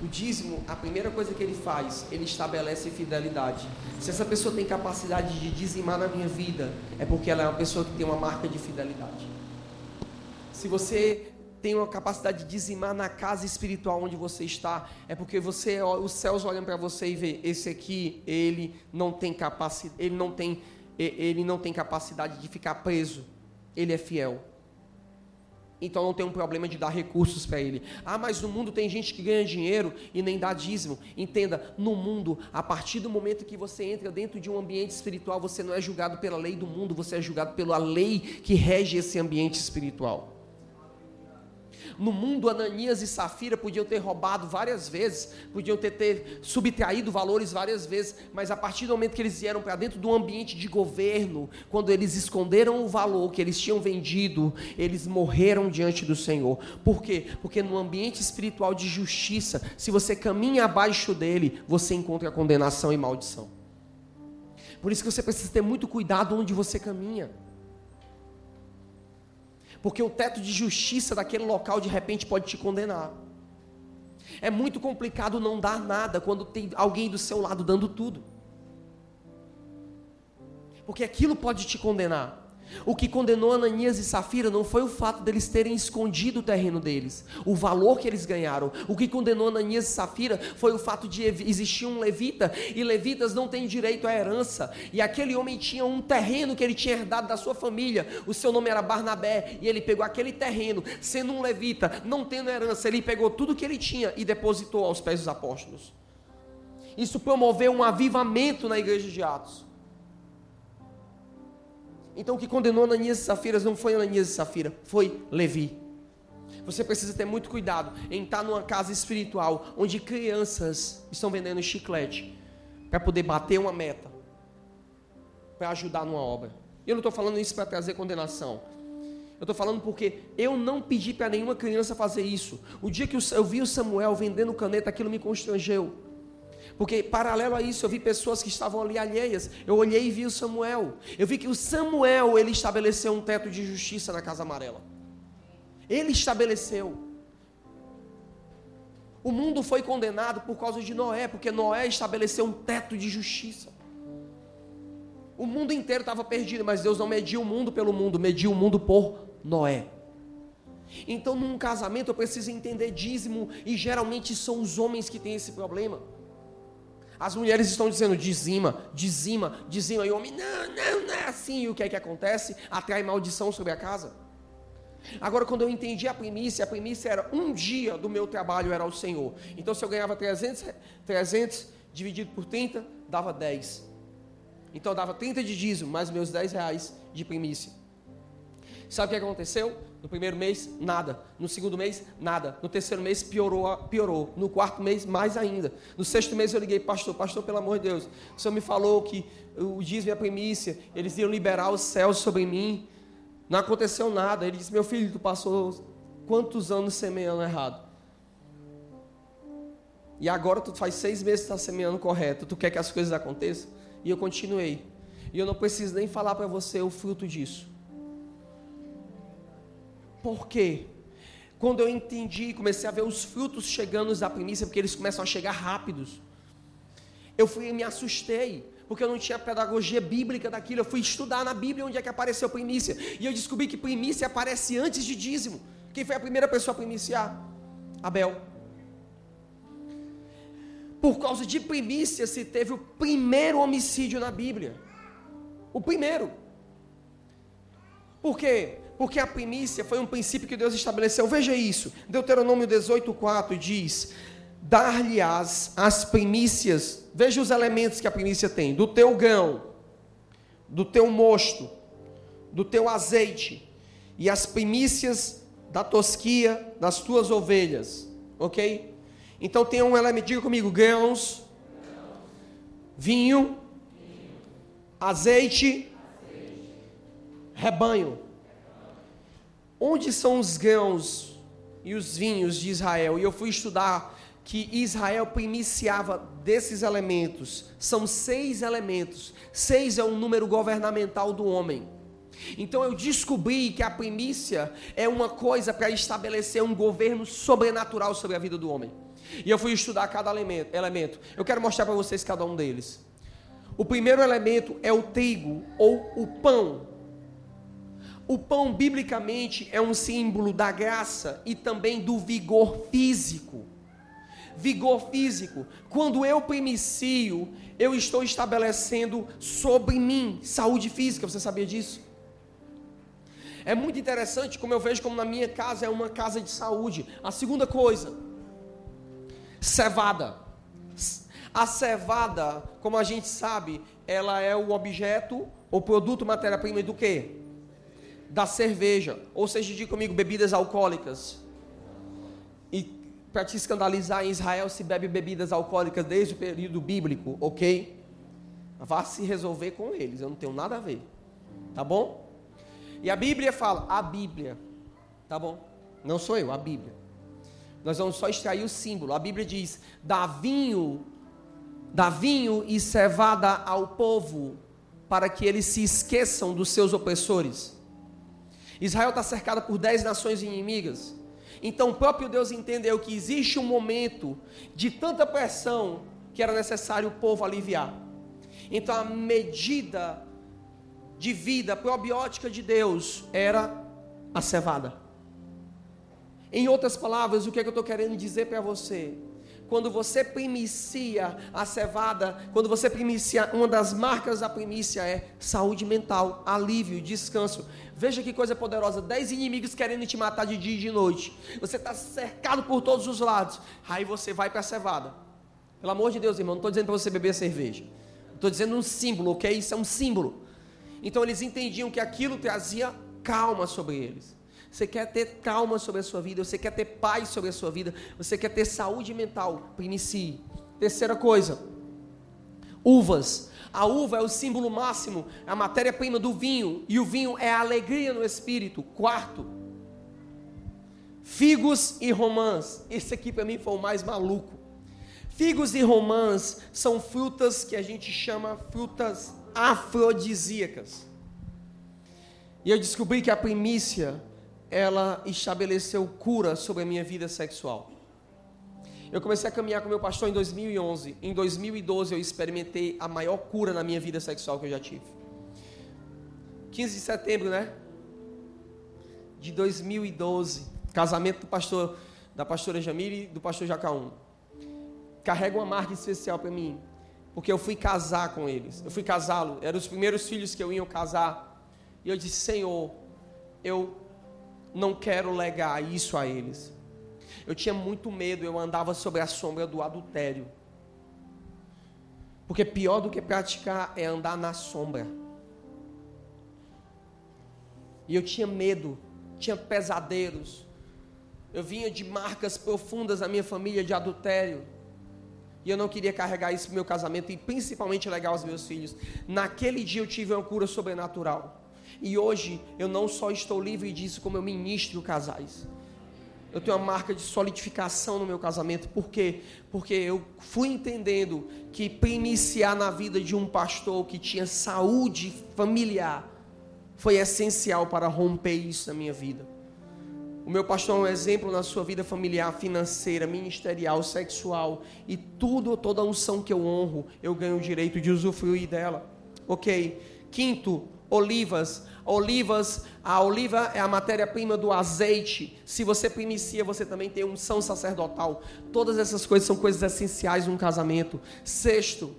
O dízimo, a primeira coisa que ele faz, ele estabelece fidelidade. Se essa pessoa tem capacidade de dizimar na minha vida, é porque ela é uma pessoa que tem uma marca de fidelidade. Se você tem uma capacidade de dizimar na casa espiritual onde você está, é porque você, os céus olham para você e vê, esse aqui, ele não tem capacidade, ele não tem ele não tem capacidade de ficar preso. Ele é fiel. Então não tem um problema de dar recursos para ele. Ah, mas no mundo tem gente que ganha dinheiro e nem dá dízimo. Entenda, no mundo, a partir do momento que você entra dentro de um ambiente espiritual, você não é julgado pela lei do mundo, você é julgado pela lei que rege esse ambiente espiritual. No mundo, Ananias e Safira podiam ter roubado várias vezes, podiam ter, ter subtraído valores várias vezes, mas a partir do momento que eles vieram para dentro do ambiente de governo, quando eles esconderam o valor que eles tinham vendido, eles morreram diante do Senhor. Por quê? Porque no ambiente espiritual de justiça, se você caminha abaixo dele, você encontra condenação e maldição. Por isso que você precisa ter muito cuidado onde você caminha porque o teto de justiça daquele local de repente pode te condenar. É muito complicado não dar nada quando tem alguém do seu lado dando tudo. Porque aquilo pode te condenar. O que condenou Ananias e Safira não foi o fato deles terem escondido o terreno deles, o valor que eles ganharam. O que condenou Ananias e Safira foi o fato de existir um levita e levitas não têm direito à herança. E aquele homem tinha um terreno que ele tinha herdado da sua família. O seu nome era Barnabé e ele pegou aquele terreno, sendo um levita, não tendo herança, ele pegou tudo que ele tinha e depositou aos pés dos apóstolos. Isso promoveu um avivamento na igreja de Atos. Então o que condenou Ananias e Safira não foi Ananias e Safira, foi Levi. Você precisa ter muito cuidado em estar numa casa espiritual onde crianças estão vendendo chiclete para poder bater uma meta, para ajudar numa obra. Eu não estou falando isso para trazer condenação. Eu estou falando porque eu não pedi para nenhuma criança fazer isso. O dia que eu vi o Samuel vendendo caneta, aquilo me constrangeu. Porque paralelo a isso, eu vi pessoas que estavam ali alheias. Eu olhei e vi o Samuel. Eu vi que o Samuel, ele estabeleceu um teto de justiça na casa amarela. Ele estabeleceu. O mundo foi condenado por causa de Noé, porque Noé estabeleceu um teto de justiça. O mundo inteiro estava perdido, mas Deus não mediu o mundo pelo mundo, mediu o mundo por Noé. Então, num casamento, eu preciso entender dízimo, e geralmente são os homens que têm esse problema. As mulheres estão dizendo dizima, dizima, dizima. E o homem, não, não, não é assim. E o que é que acontece? Atrai maldição sobre a casa. Agora, quando eu entendi a primícia, a primícia era um dia do meu trabalho era o Senhor. Então, se eu ganhava 300, 300 dividido por 30, dava 10. Então, dava 30 de dízimo, mais meus 10 reais de primícia. Sabe o que aconteceu? No primeiro mês, nada. No segundo mês, nada. No terceiro mês, piorou, piorou. No quarto mês, mais ainda. No sexto mês, eu liguei, pastor, pastor, pelo amor de Deus. O senhor me falou que o dízimo e a primícia, eles iam liberar os céus sobre mim. Não aconteceu nada. Ele disse, meu filho, tu passou quantos anos semeando errado? E agora tu faz seis meses que está semeando correto. Tu quer que as coisas aconteçam? E eu continuei. E eu não preciso nem falar para você o fruto disso. Por quê? Quando eu entendi, comecei a ver os frutos chegando da primícia, porque eles começam a chegar rápidos. Eu fui me assustei, porque eu não tinha pedagogia bíblica daquilo. Eu fui estudar na Bíblia onde é que apareceu primícia. E eu descobri que primícia aparece antes de dízimo. Quem foi a primeira pessoa a primiciar? Abel. Por causa de primícia se teve o primeiro homicídio na Bíblia. O primeiro. Por quê? Porque a primícia foi um princípio que Deus estabeleceu. Veja isso. Deuteronômio 18:4 diz: Dar-lhe-as as primícias. Veja os elementos que a primícia tem: do teu grão, do teu mosto, do teu azeite e as primícias da tosquia das tuas ovelhas. OK? Então tem um elemento, diga comigo, grãos, vinho, azeite, rebanho. Onde são os grãos e os vinhos de Israel? E eu fui estudar que Israel primiciava desses elementos. São seis elementos. Seis é o número governamental do homem. Então eu descobri que a primícia é uma coisa para estabelecer um governo sobrenatural sobre a vida do homem. E eu fui estudar cada elemento. Eu quero mostrar para vocês cada um deles. O primeiro elemento é o trigo ou o pão. O pão, biblicamente, é um símbolo da graça e também do vigor físico. Vigor físico. Quando eu primicio, eu estou estabelecendo sobre mim saúde física. Você sabia disso? É muito interessante como eu vejo como na minha casa é uma casa de saúde. A segunda coisa, cevada. A cevada, como a gente sabe, ela é o objeto ou produto matéria-prima do quê? Da cerveja, ou seja, diga comigo, bebidas alcoólicas. E para te escandalizar, em Israel se bebe bebidas alcoólicas desde o período bíblico, ok? Vá se resolver com eles, eu não tenho nada a ver, tá bom? E a Bíblia fala, a Bíblia, tá bom? Não sou eu, a Bíblia. Nós vamos só extrair o símbolo. A Bíblia diz: dá vinho, dá vinho e cevada ao povo, para que eles se esqueçam dos seus opressores. Israel está cercada por dez nações inimigas. Então o próprio Deus entendeu que existe um momento de tanta pressão que era necessário o povo aliviar. Então a medida de vida probiótica de Deus era a cevada. Em outras palavras, o que, é que eu estou querendo dizer para você? Quando você primicia a cevada, quando você primicia, uma das marcas da primícia é saúde mental, alívio, descanso. Veja que coisa poderosa: dez inimigos querendo te matar de dia e de noite. Você está cercado por todos os lados. Aí você vai para a cevada. Pelo amor de Deus, irmão, não estou dizendo para você beber cerveja. Estou dizendo um símbolo, ok? Isso é um símbolo. Então eles entendiam que aquilo trazia calma sobre eles. Você quer ter calma sobre a sua vida, você quer ter paz sobre a sua vida, você quer ter saúde mental, inicie. Terceira coisa, uvas. A uva é o símbolo máximo, é a matéria-prima do vinho, e o vinho é a alegria no espírito. Quarto, figos e romãs. Esse aqui para mim foi o mais maluco. Figos e romãs são frutas que a gente chama frutas afrodisíacas. E eu descobri que a primícia ela estabeleceu cura sobre a minha vida sexual. Eu comecei a caminhar com meu pastor em 2011. Em 2012 eu experimentei a maior cura na minha vida sexual que eu já tive. 15 de setembro, né? De 2012, casamento do pastor da pastora Jamile e do pastor Jacaum. Carrega uma marca especial para mim, porque eu fui casar com eles. Eu fui casá-lo, eram os primeiros filhos que eu ia casar. E eu disse: "Senhor, eu não quero legar isso a eles. Eu tinha muito medo, eu andava sobre a sombra do adultério. Porque pior do que praticar é andar na sombra. E eu tinha medo, tinha pesadelos. Eu vinha de marcas profundas na minha família de adultério. E eu não queria carregar isso para meu casamento e principalmente legar os meus filhos. Naquele dia eu tive uma cura sobrenatural. E hoje eu não só estou livre disso, como eu ministro casais. Eu tenho uma marca de solidificação no meu casamento. Por quê? Porque eu fui entendendo que para iniciar na vida de um pastor que tinha saúde familiar foi essencial para romper isso na minha vida. O meu pastor é um exemplo na sua vida familiar, financeira, ministerial, sexual e tudo, toda a unção que eu honro, eu ganho o direito de usufruir dela. Ok? Quinto, olivas. Olivas, a oliva é a matéria-prima do azeite. Se você primicia, você também tem unção sacerdotal. Todas essas coisas são coisas essenciais num casamento. Sexto,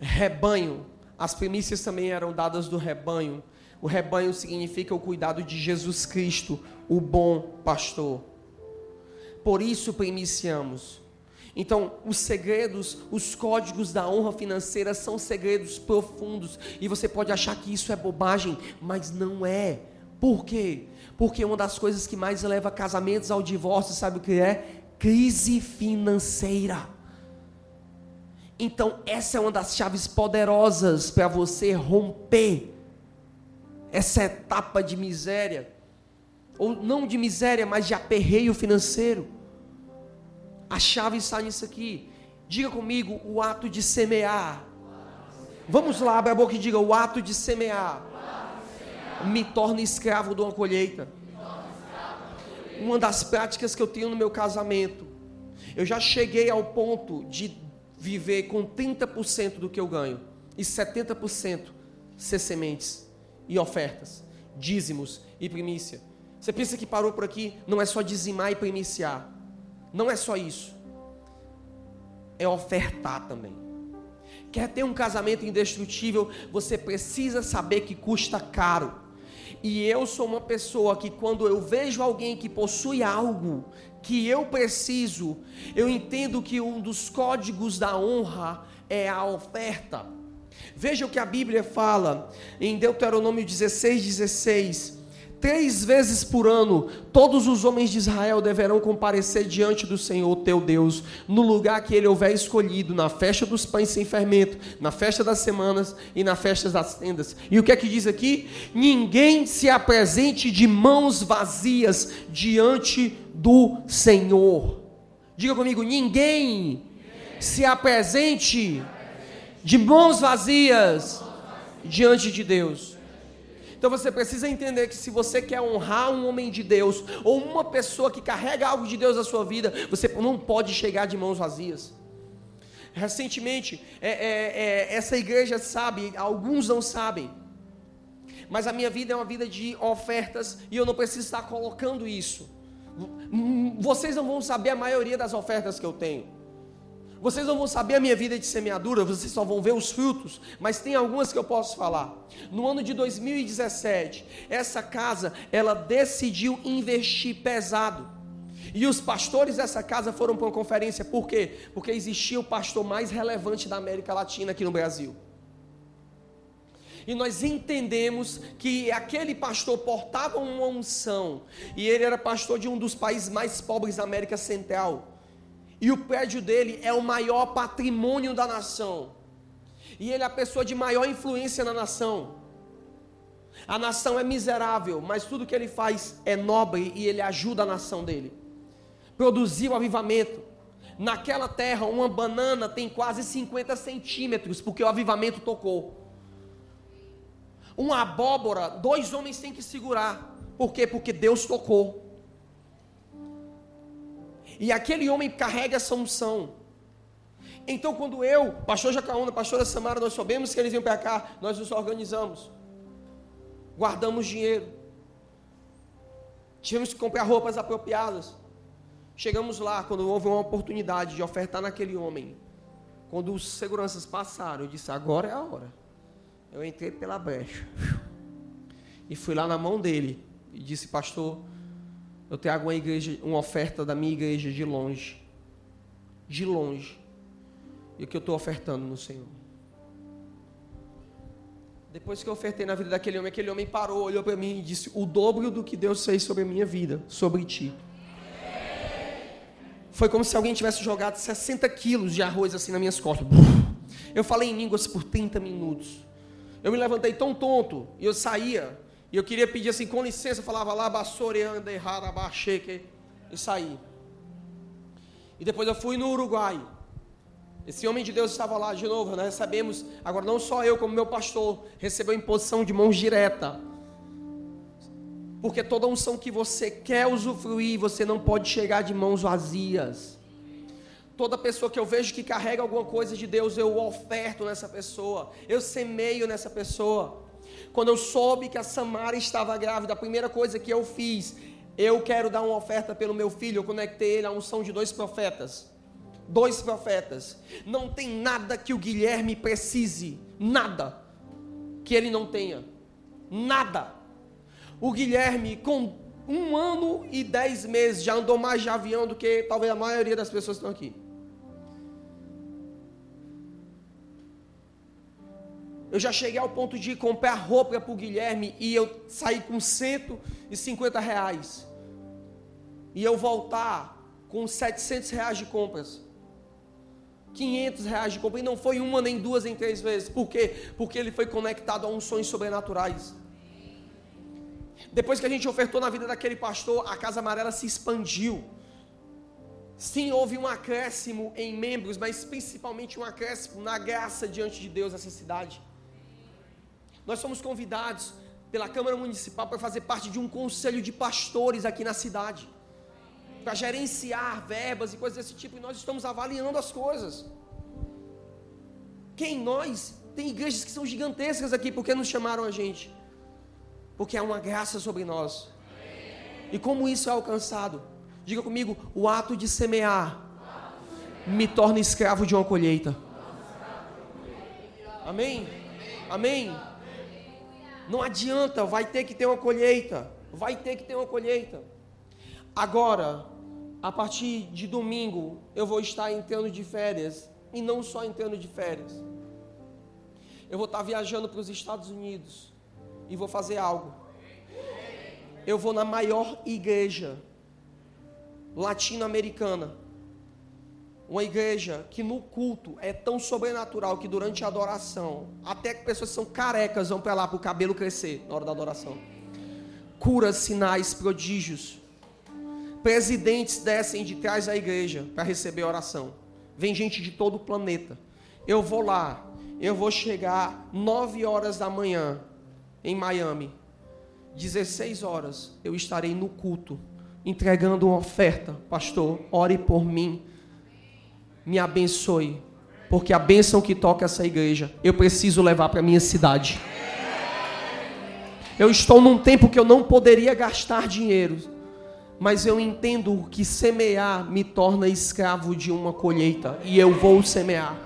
rebanho. As primícias também eram dadas do rebanho. O rebanho significa o cuidado de Jesus Cristo, o bom pastor. Por isso primiciamos. Então, os segredos, os códigos da honra financeira são segredos profundos. E você pode achar que isso é bobagem, mas não é. Por quê? Porque uma das coisas que mais leva casamentos ao divórcio, sabe o que é? Crise financeira. Então, essa é uma das chaves poderosas para você romper essa etapa de miséria. Ou não de miséria, mas de aperreio financeiro. A chave está nisso aqui. Diga comigo o ato de semear. Vamos lá, abre a boca e diga: o ato de semear, me torna escravo de uma colheita. Uma das práticas que eu tenho no meu casamento, eu já cheguei ao ponto de viver com 30% do que eu ganho e 70% ser sementes e ofertas, dízimos e primícia. Você pensa que parou por aqui? Não é só dizimar e primiciar. Não é só isso. É ofertar também. Quer ter um casamento indestrutível, você precisa saber que custa caro. E eu sou uma pessoa que quando eu vejo alguém que possui algo que eu preciso, eu entendo que um dos códigos da honra é a oferta. Veja o que a Bíblia fala em Deuteronômio 16, 16. Três vezes por ano, todos os homens de Israel deverão comparecer diante do Senhor teu Deus, no lugar que ele houver escolhido, na festa dos pães sem fermento, na festa das semanas e na festa das tendas. E o que é que diz aqui? Ninguém se apresente de mãos vazias diante do Senhor. Diga comigo, ninguém se apresente de mãos vazias diante de Deus. Então você precisa entender que se você quer honrar um homem de Deus ou uma pessoa que carrega algo de Deus na sua vida, você não pode chegar de mãos vazias. Recentemente, é, é, é, essa igreja sabe, alguns não sabem, mas a minha vida é uma vida de ofertas e eu não preciso estar colocando isso. Vocês não vão saber a maioria das ofertas que eu tenho. Vocês não vão saber a minha vida de semeadura, vocês só vão ver os frutos, mas tem algumas que eu posso falar. No ano de 2017, essa casa, ela decidiu investir pesado. E os pastores dessa casa foram para uma conferência, por quê? Porque existia o pastor mais relevante da América Latina aqui no Brasil. E nós entendemos que aquele pastor portava uma unção, e ele era pastor de um dos países mais pobres da América Central e o prédio dele é o maior patrimônio da nação. E ele é a pessoa de maior influência na nação. A nação é miserável, mas tudo que ele faz é nobre e ele ajuda a nação dele. Produziu avivamento. Naquela terra, uma banana tem quase 50 centímetros, porque o avivamento tocou. Uma abóbora, dois homens têm que segurar. Por quê? Porque Deus tocou. E aquele homem carrega essa unção. Então, quando eu, pastor Jacaúna, pastora Samara, nós soubemos que eles iam para cá, nós nos organizamos, guardamos dinheiro, tivemos que comprar roupas apropriadas. Chegamos lá, quando houve uma oportunidade de ofertar naquele homem, quando os seguranças passaram, eu disse: agora é a hora. Eu entrei pela brecha e fui lá na mão dele e disse: Pastor, eu trago uma igreja, uma oferta da minha igreja de longe. De longe. E o que eu estou ofertando no Senhor. Depois que eu ofertei na vida daquele homem, aquele homem parou, olhou para mim e disse: O dobro do que Deus fez sobre a minha vida, sobre ti. Foi como se alguém tivesse jogado 60 quilos de arroz assim nas minhas costas. Eu falei em línguas por 30 minutos. Eu me levantei tão tonto e eu saía e eu queria pedir assim, com licença, falava lá, bassoreanda, errada, abaixeque, e saí. E depois eu fui no Uruguai. Esse homem de Deus estava lá de novo, nós recebemos, agora não só eu, como meu pastor, recebeu imposição de mãos direta. Porque toda unção que você quer usufruir, você não pode chegar de mãos vazias. Toda pessoa que eu vejo que carrega alguma coisa de Deus, eu oferto nessa pessoa, eu semeio nessa pessoa. Quando eu soube que a Samara estava grávida, a primeira coisa que eu fiz, eu quero dar uma oferta pelo meu filho. Eu conectei ele à unção de dois profetas. Dois profetas. Não tem nada que o Guilherme precise. Nada que ele não tenha. Nada. O Guilherme, com um ano e dez meses, já andou mais de avião do que talvez a maioria das pessoas que estão aqui. Eu já cheguei ao ponto de comprar roupa para o Guilherme e eu sair com 150 reais. E eu voltar com 700 reais de compras. 500 reais de compra. E não foi uma, nem duas, nem três vezes. Por quê? Porque ele foi conectado a unções sobrenaturais. Depois que a gente ofertou na vida daquele pastor, a Casa Amarela se expandiu. Sim, houve um acréscimo em membros, mas principalmente um acréscimo na graça diante de Deus nessa cidade. Nós somos convidados pela Câmara Municipal para fazer parte de um conselho de pastores aqui na cidade, para gerenciar verbas e coisas desse tipo, e nós estamos avaliando as coisas. Quem nós? Tem igrejas que são gigantescas aqui, porque nos chamaram a gente? Porque há uma graça sobre nós. E como isso é alcançado? Diga comigo: o ato de semear me torna escravo de uma colheita. Amém? Amém? Não adianta, vai ter que ter uma colheita. Vai ter que ter uma colheita. Agora, a partir de domingo, eu vou estar entrando de férias. E não só entrando de férias. Eu vou estar viajando para os Estados Unidos. E vou fazer algo. Eu vou na maior igreja latino-americana uma igreja que no culto é tão sobrenatural que durante a adoração, até que pessoas que são carecas vão para lá para o cabelo crescer na hora da adoração. Curas, sinais, prodígios. Presidentes descem de trás da igreja para receber oração. Vem gente de todo o planeta. Eu vou lá, eu vou chegar nove horas da manhã em Miami. 16 horas, eu estarei no culto, entregando uma oferta. Pastor, ore por mim, me abençoe, porque a bênção que toca essa igreja, eu preciso levar para minha cidade. Eu estou num tempo que eu não poderia gastar dinheiro, mas eu entendo que semear me torna escravo de uma colheita e eu vou semear.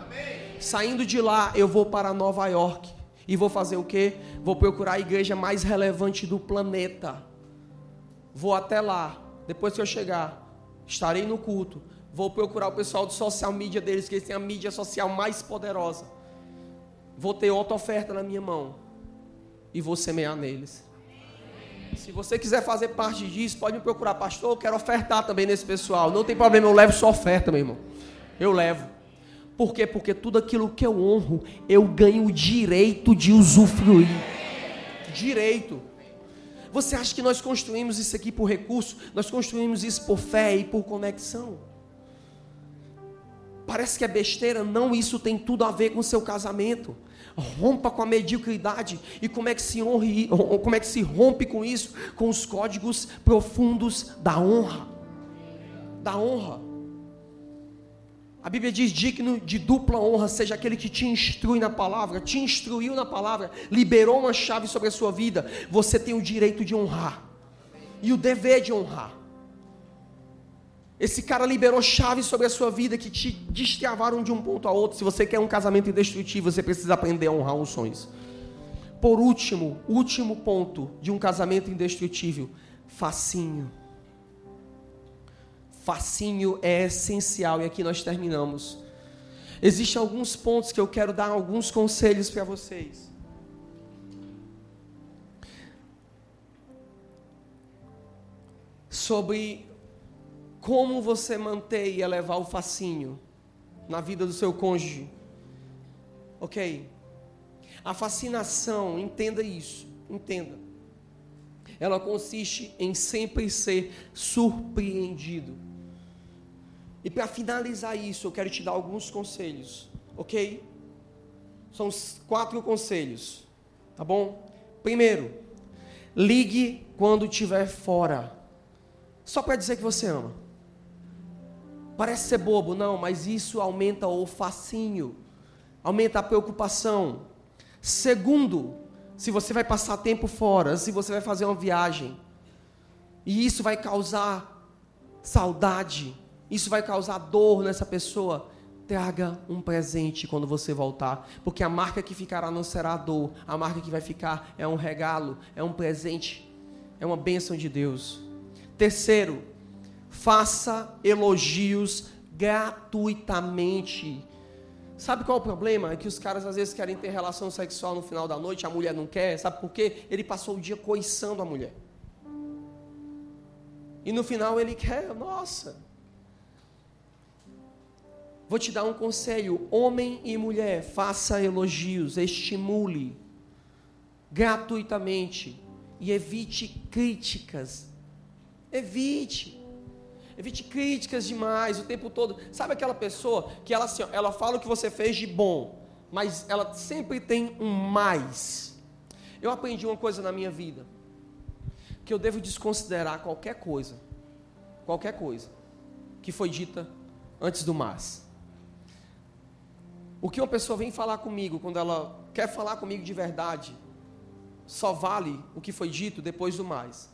Saindo de lá, eu vou para Nova York e vou fazer o quê? Vou procurar a igreja mais relevante do planeta. Vou até lá. Depois que eu chegar, estarei no culto. Vou procurar o pessoal do social media deles, que eles têm a mídia social mais poderosa. Vou ter outra oferta na minha mão e vou semear neles. Se você quiser fazer parte disso, pode me procurar, pastor. Eu quero ofertar também nesse pessoal. Não tem problema, eu levo sua oferta, meu irmão. Eu levo. Por quê? Porque tudo aquilo que eu honro, eu ganho o direito de usufruir. Direito. Você acha que nós construímos isso aqui por recurso? Nós construímos isso por fé e por conexão. Parece que é besteira, não, isso tem tudo a ver com o seu casamento rompa com a mediocridade. E como é que se honre, como é que se rompe com isso? Com os códigos profundos da honra. Da honra. A Bíblia diz: digno de dupla honra seja aquele que te instrui na palavra, te instruiu na palavra, liberou uma chave sobre a sua vida. Você tem o direito de honrar e o dever de honrar. Esse cara liberou chaves sobre a sua vida que te destravaram de um ponto a outro. Se você quer um casamento indestrutível, você precisa aprender a honrar os sonhos. Por último, último ponto de um casamento indestrutível: facinho. Facinho é essencial e aqui nós terminamos. Existem alguns pontos que eu quero dar alguns conselhos para vocês. Sobre como você manter e elevar o fascínio na vida do seu cônjuge? Ok? A fascinação, entenda isso, entenda. Ela consiste em sempre ser surpreendido. E para finalizar isso, eu quero te dar alguns conselhos, ok? São quatro conselhos, tá bom? Primeiro, ligue quando estiver fora, só para dizer que você ama. Parece ser bobo, não, mas isso aumenta o facinho, aumenta a preocupação. Segundo, se você vai passar tempo fora, se você vai fazer uma viagem, e isso vai causar saudade, isso vai causar dor nessa pessoa, traga um presente quando você voltar, porque a marca que ficará não será a dor, a marca que vai ficar é um regalo, é um presente, é uma bênção de Deus. Terceiro, faça elogios gratuitamente. Sabe qual é o problema? É que os caras às vezes querem ter relação sexual no final da noite, a mulher não quer, sabe por quê? Ele passou o dia coiçando a mulher. E no final ele quer, nossa. Vou te dar um conselho: homem e mulher, faça elogios, estimule gratuitamente e evite críticas. Evite. Evite críticas demais o tempo todo. Sabe aquela pessoa que ela assim, ela fala o que você fez de bom, mas ela sempre tem um mais. Eu aprendi uma coisa na minha vida, que eu devo desconsiderar qualquer coisa, qualquer coisa que foi dita antes do mais. O que uma pessoa vem falar comigo quando ela quer falar comigo de verdade, só vale o que foi dito depois do mais.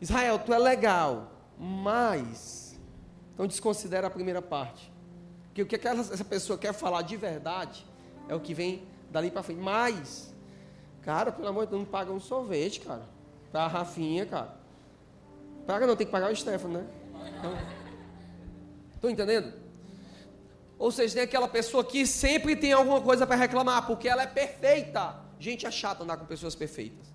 Israel, tu é legal, mas então desconsidera a primeira parte. Porque o que aquela, essa pessoa quer falar de verdade é o que vem dali para frente. Mas, cara, pelo amor de Deus, não paga um sorvete, cara. Pra Rafinha, cara. Paga não, tem que pagar o Stefano, né? Estão entendendo? Ou seja, tem aquela pessoa que sempre tem alguma coisa para reclamar, porque ela é perfeita. Gente, é chato andar com pessoas perfeitas.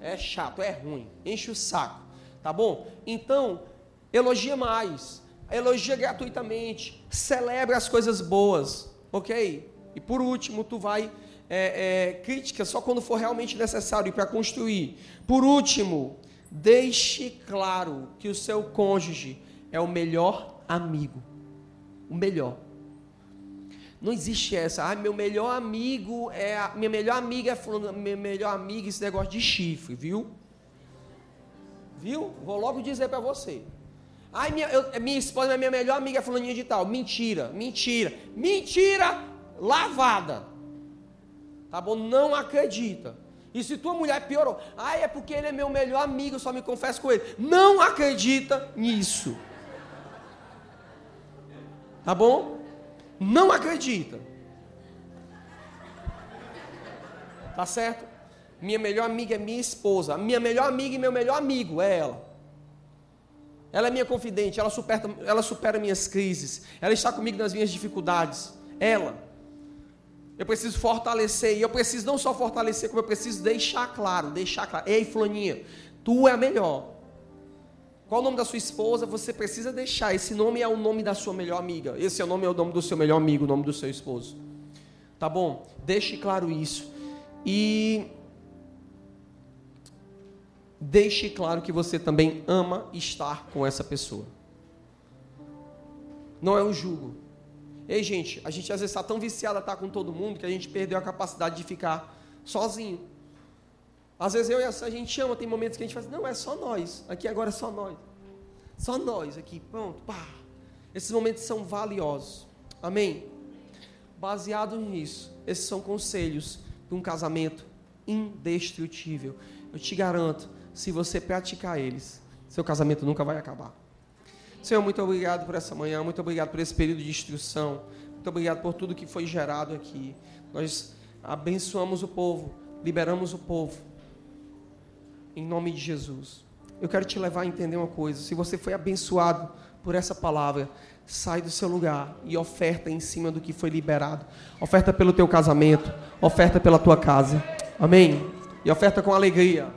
É chato, é ruim, enche o saco, tá bom? Então, elogia mais elogia gratuitamente, celebra as coisas boas, ok? E por último, tu vai é, é, crítica só quando for realmente necessário para construir. Por último, deixe claro que o seu cônjuge é o melhor amigo, o melhor. Não existe essa, ah, meu melhor amigo é a, minha melhor amiga é falando, meu melhor amigo esse negócio de chifre, viu? Viu? Vou logo dizer para você. Ai, minha, eu, minha esposa é minha melhor amiga, fulaninha de tal. Mentira, mentira, mentira lavada. Tá bom? Não acredita. E se tua mulher piorou, ai, é porque ele é meu melhor amigo, só me confesso com ele. Não acredita nisso. Tá bom? Não acredita. Tá certo? Minha melhor amiga é minha esposa. Minha melhor amiga e meu melhor amigo é ela. Ela é minha confidente, ela supera, ela supera minhas crises. Ela está comigo nas minhas dificuldades. Ela. Eu preciso fortalecer. E eu preciso não só fortalecer, como eu preciso deixar claro, deixar claro. Ei, Flaninha, tu é a melhor. Qual o nome da sua esposa? Você precisa deixar. Esse nome é o nome da sua melhor amiga. Esse é o nome é o nome do seu melhor amigo, o nome do seu esposo. Tá bom? Deixe claro isso. E deixe claro que você também ama estar com essa pessoa. Não é um julgo. Ei, gente, a gente às vezes está tão viciado a estar com todo mundo que a gente perdeu a capacidade de ficar sozinho. Às vezes eu e a, a gente ama, tem momentos que a gente fala, não, é só nós. Aqui agora é só nós. Só nós aqui, pronto, pá. Esses momentos são valiosos. Amém? Baseado nisso, esses são conselhos de um casamento indestrutível. Eu te garanto, se você praticar eles, seu casamento nunca vai acabar. Senhor, muito obrigado por essa manhã, muito obrigado por esse período de instrução, muito obrigado por tudo que foi gerado aqui. Nós abençoamos o povo, liberamos o povo, em nome de Jesus. Eu quero te levar a entender uma coisa: se você foi abençoado por essa palavra, sai do seu lugar e oferta em cima do que foi liberado. Oferta pelo teu casamento, oferta pela tua casa. Amém? E oferta com alegria.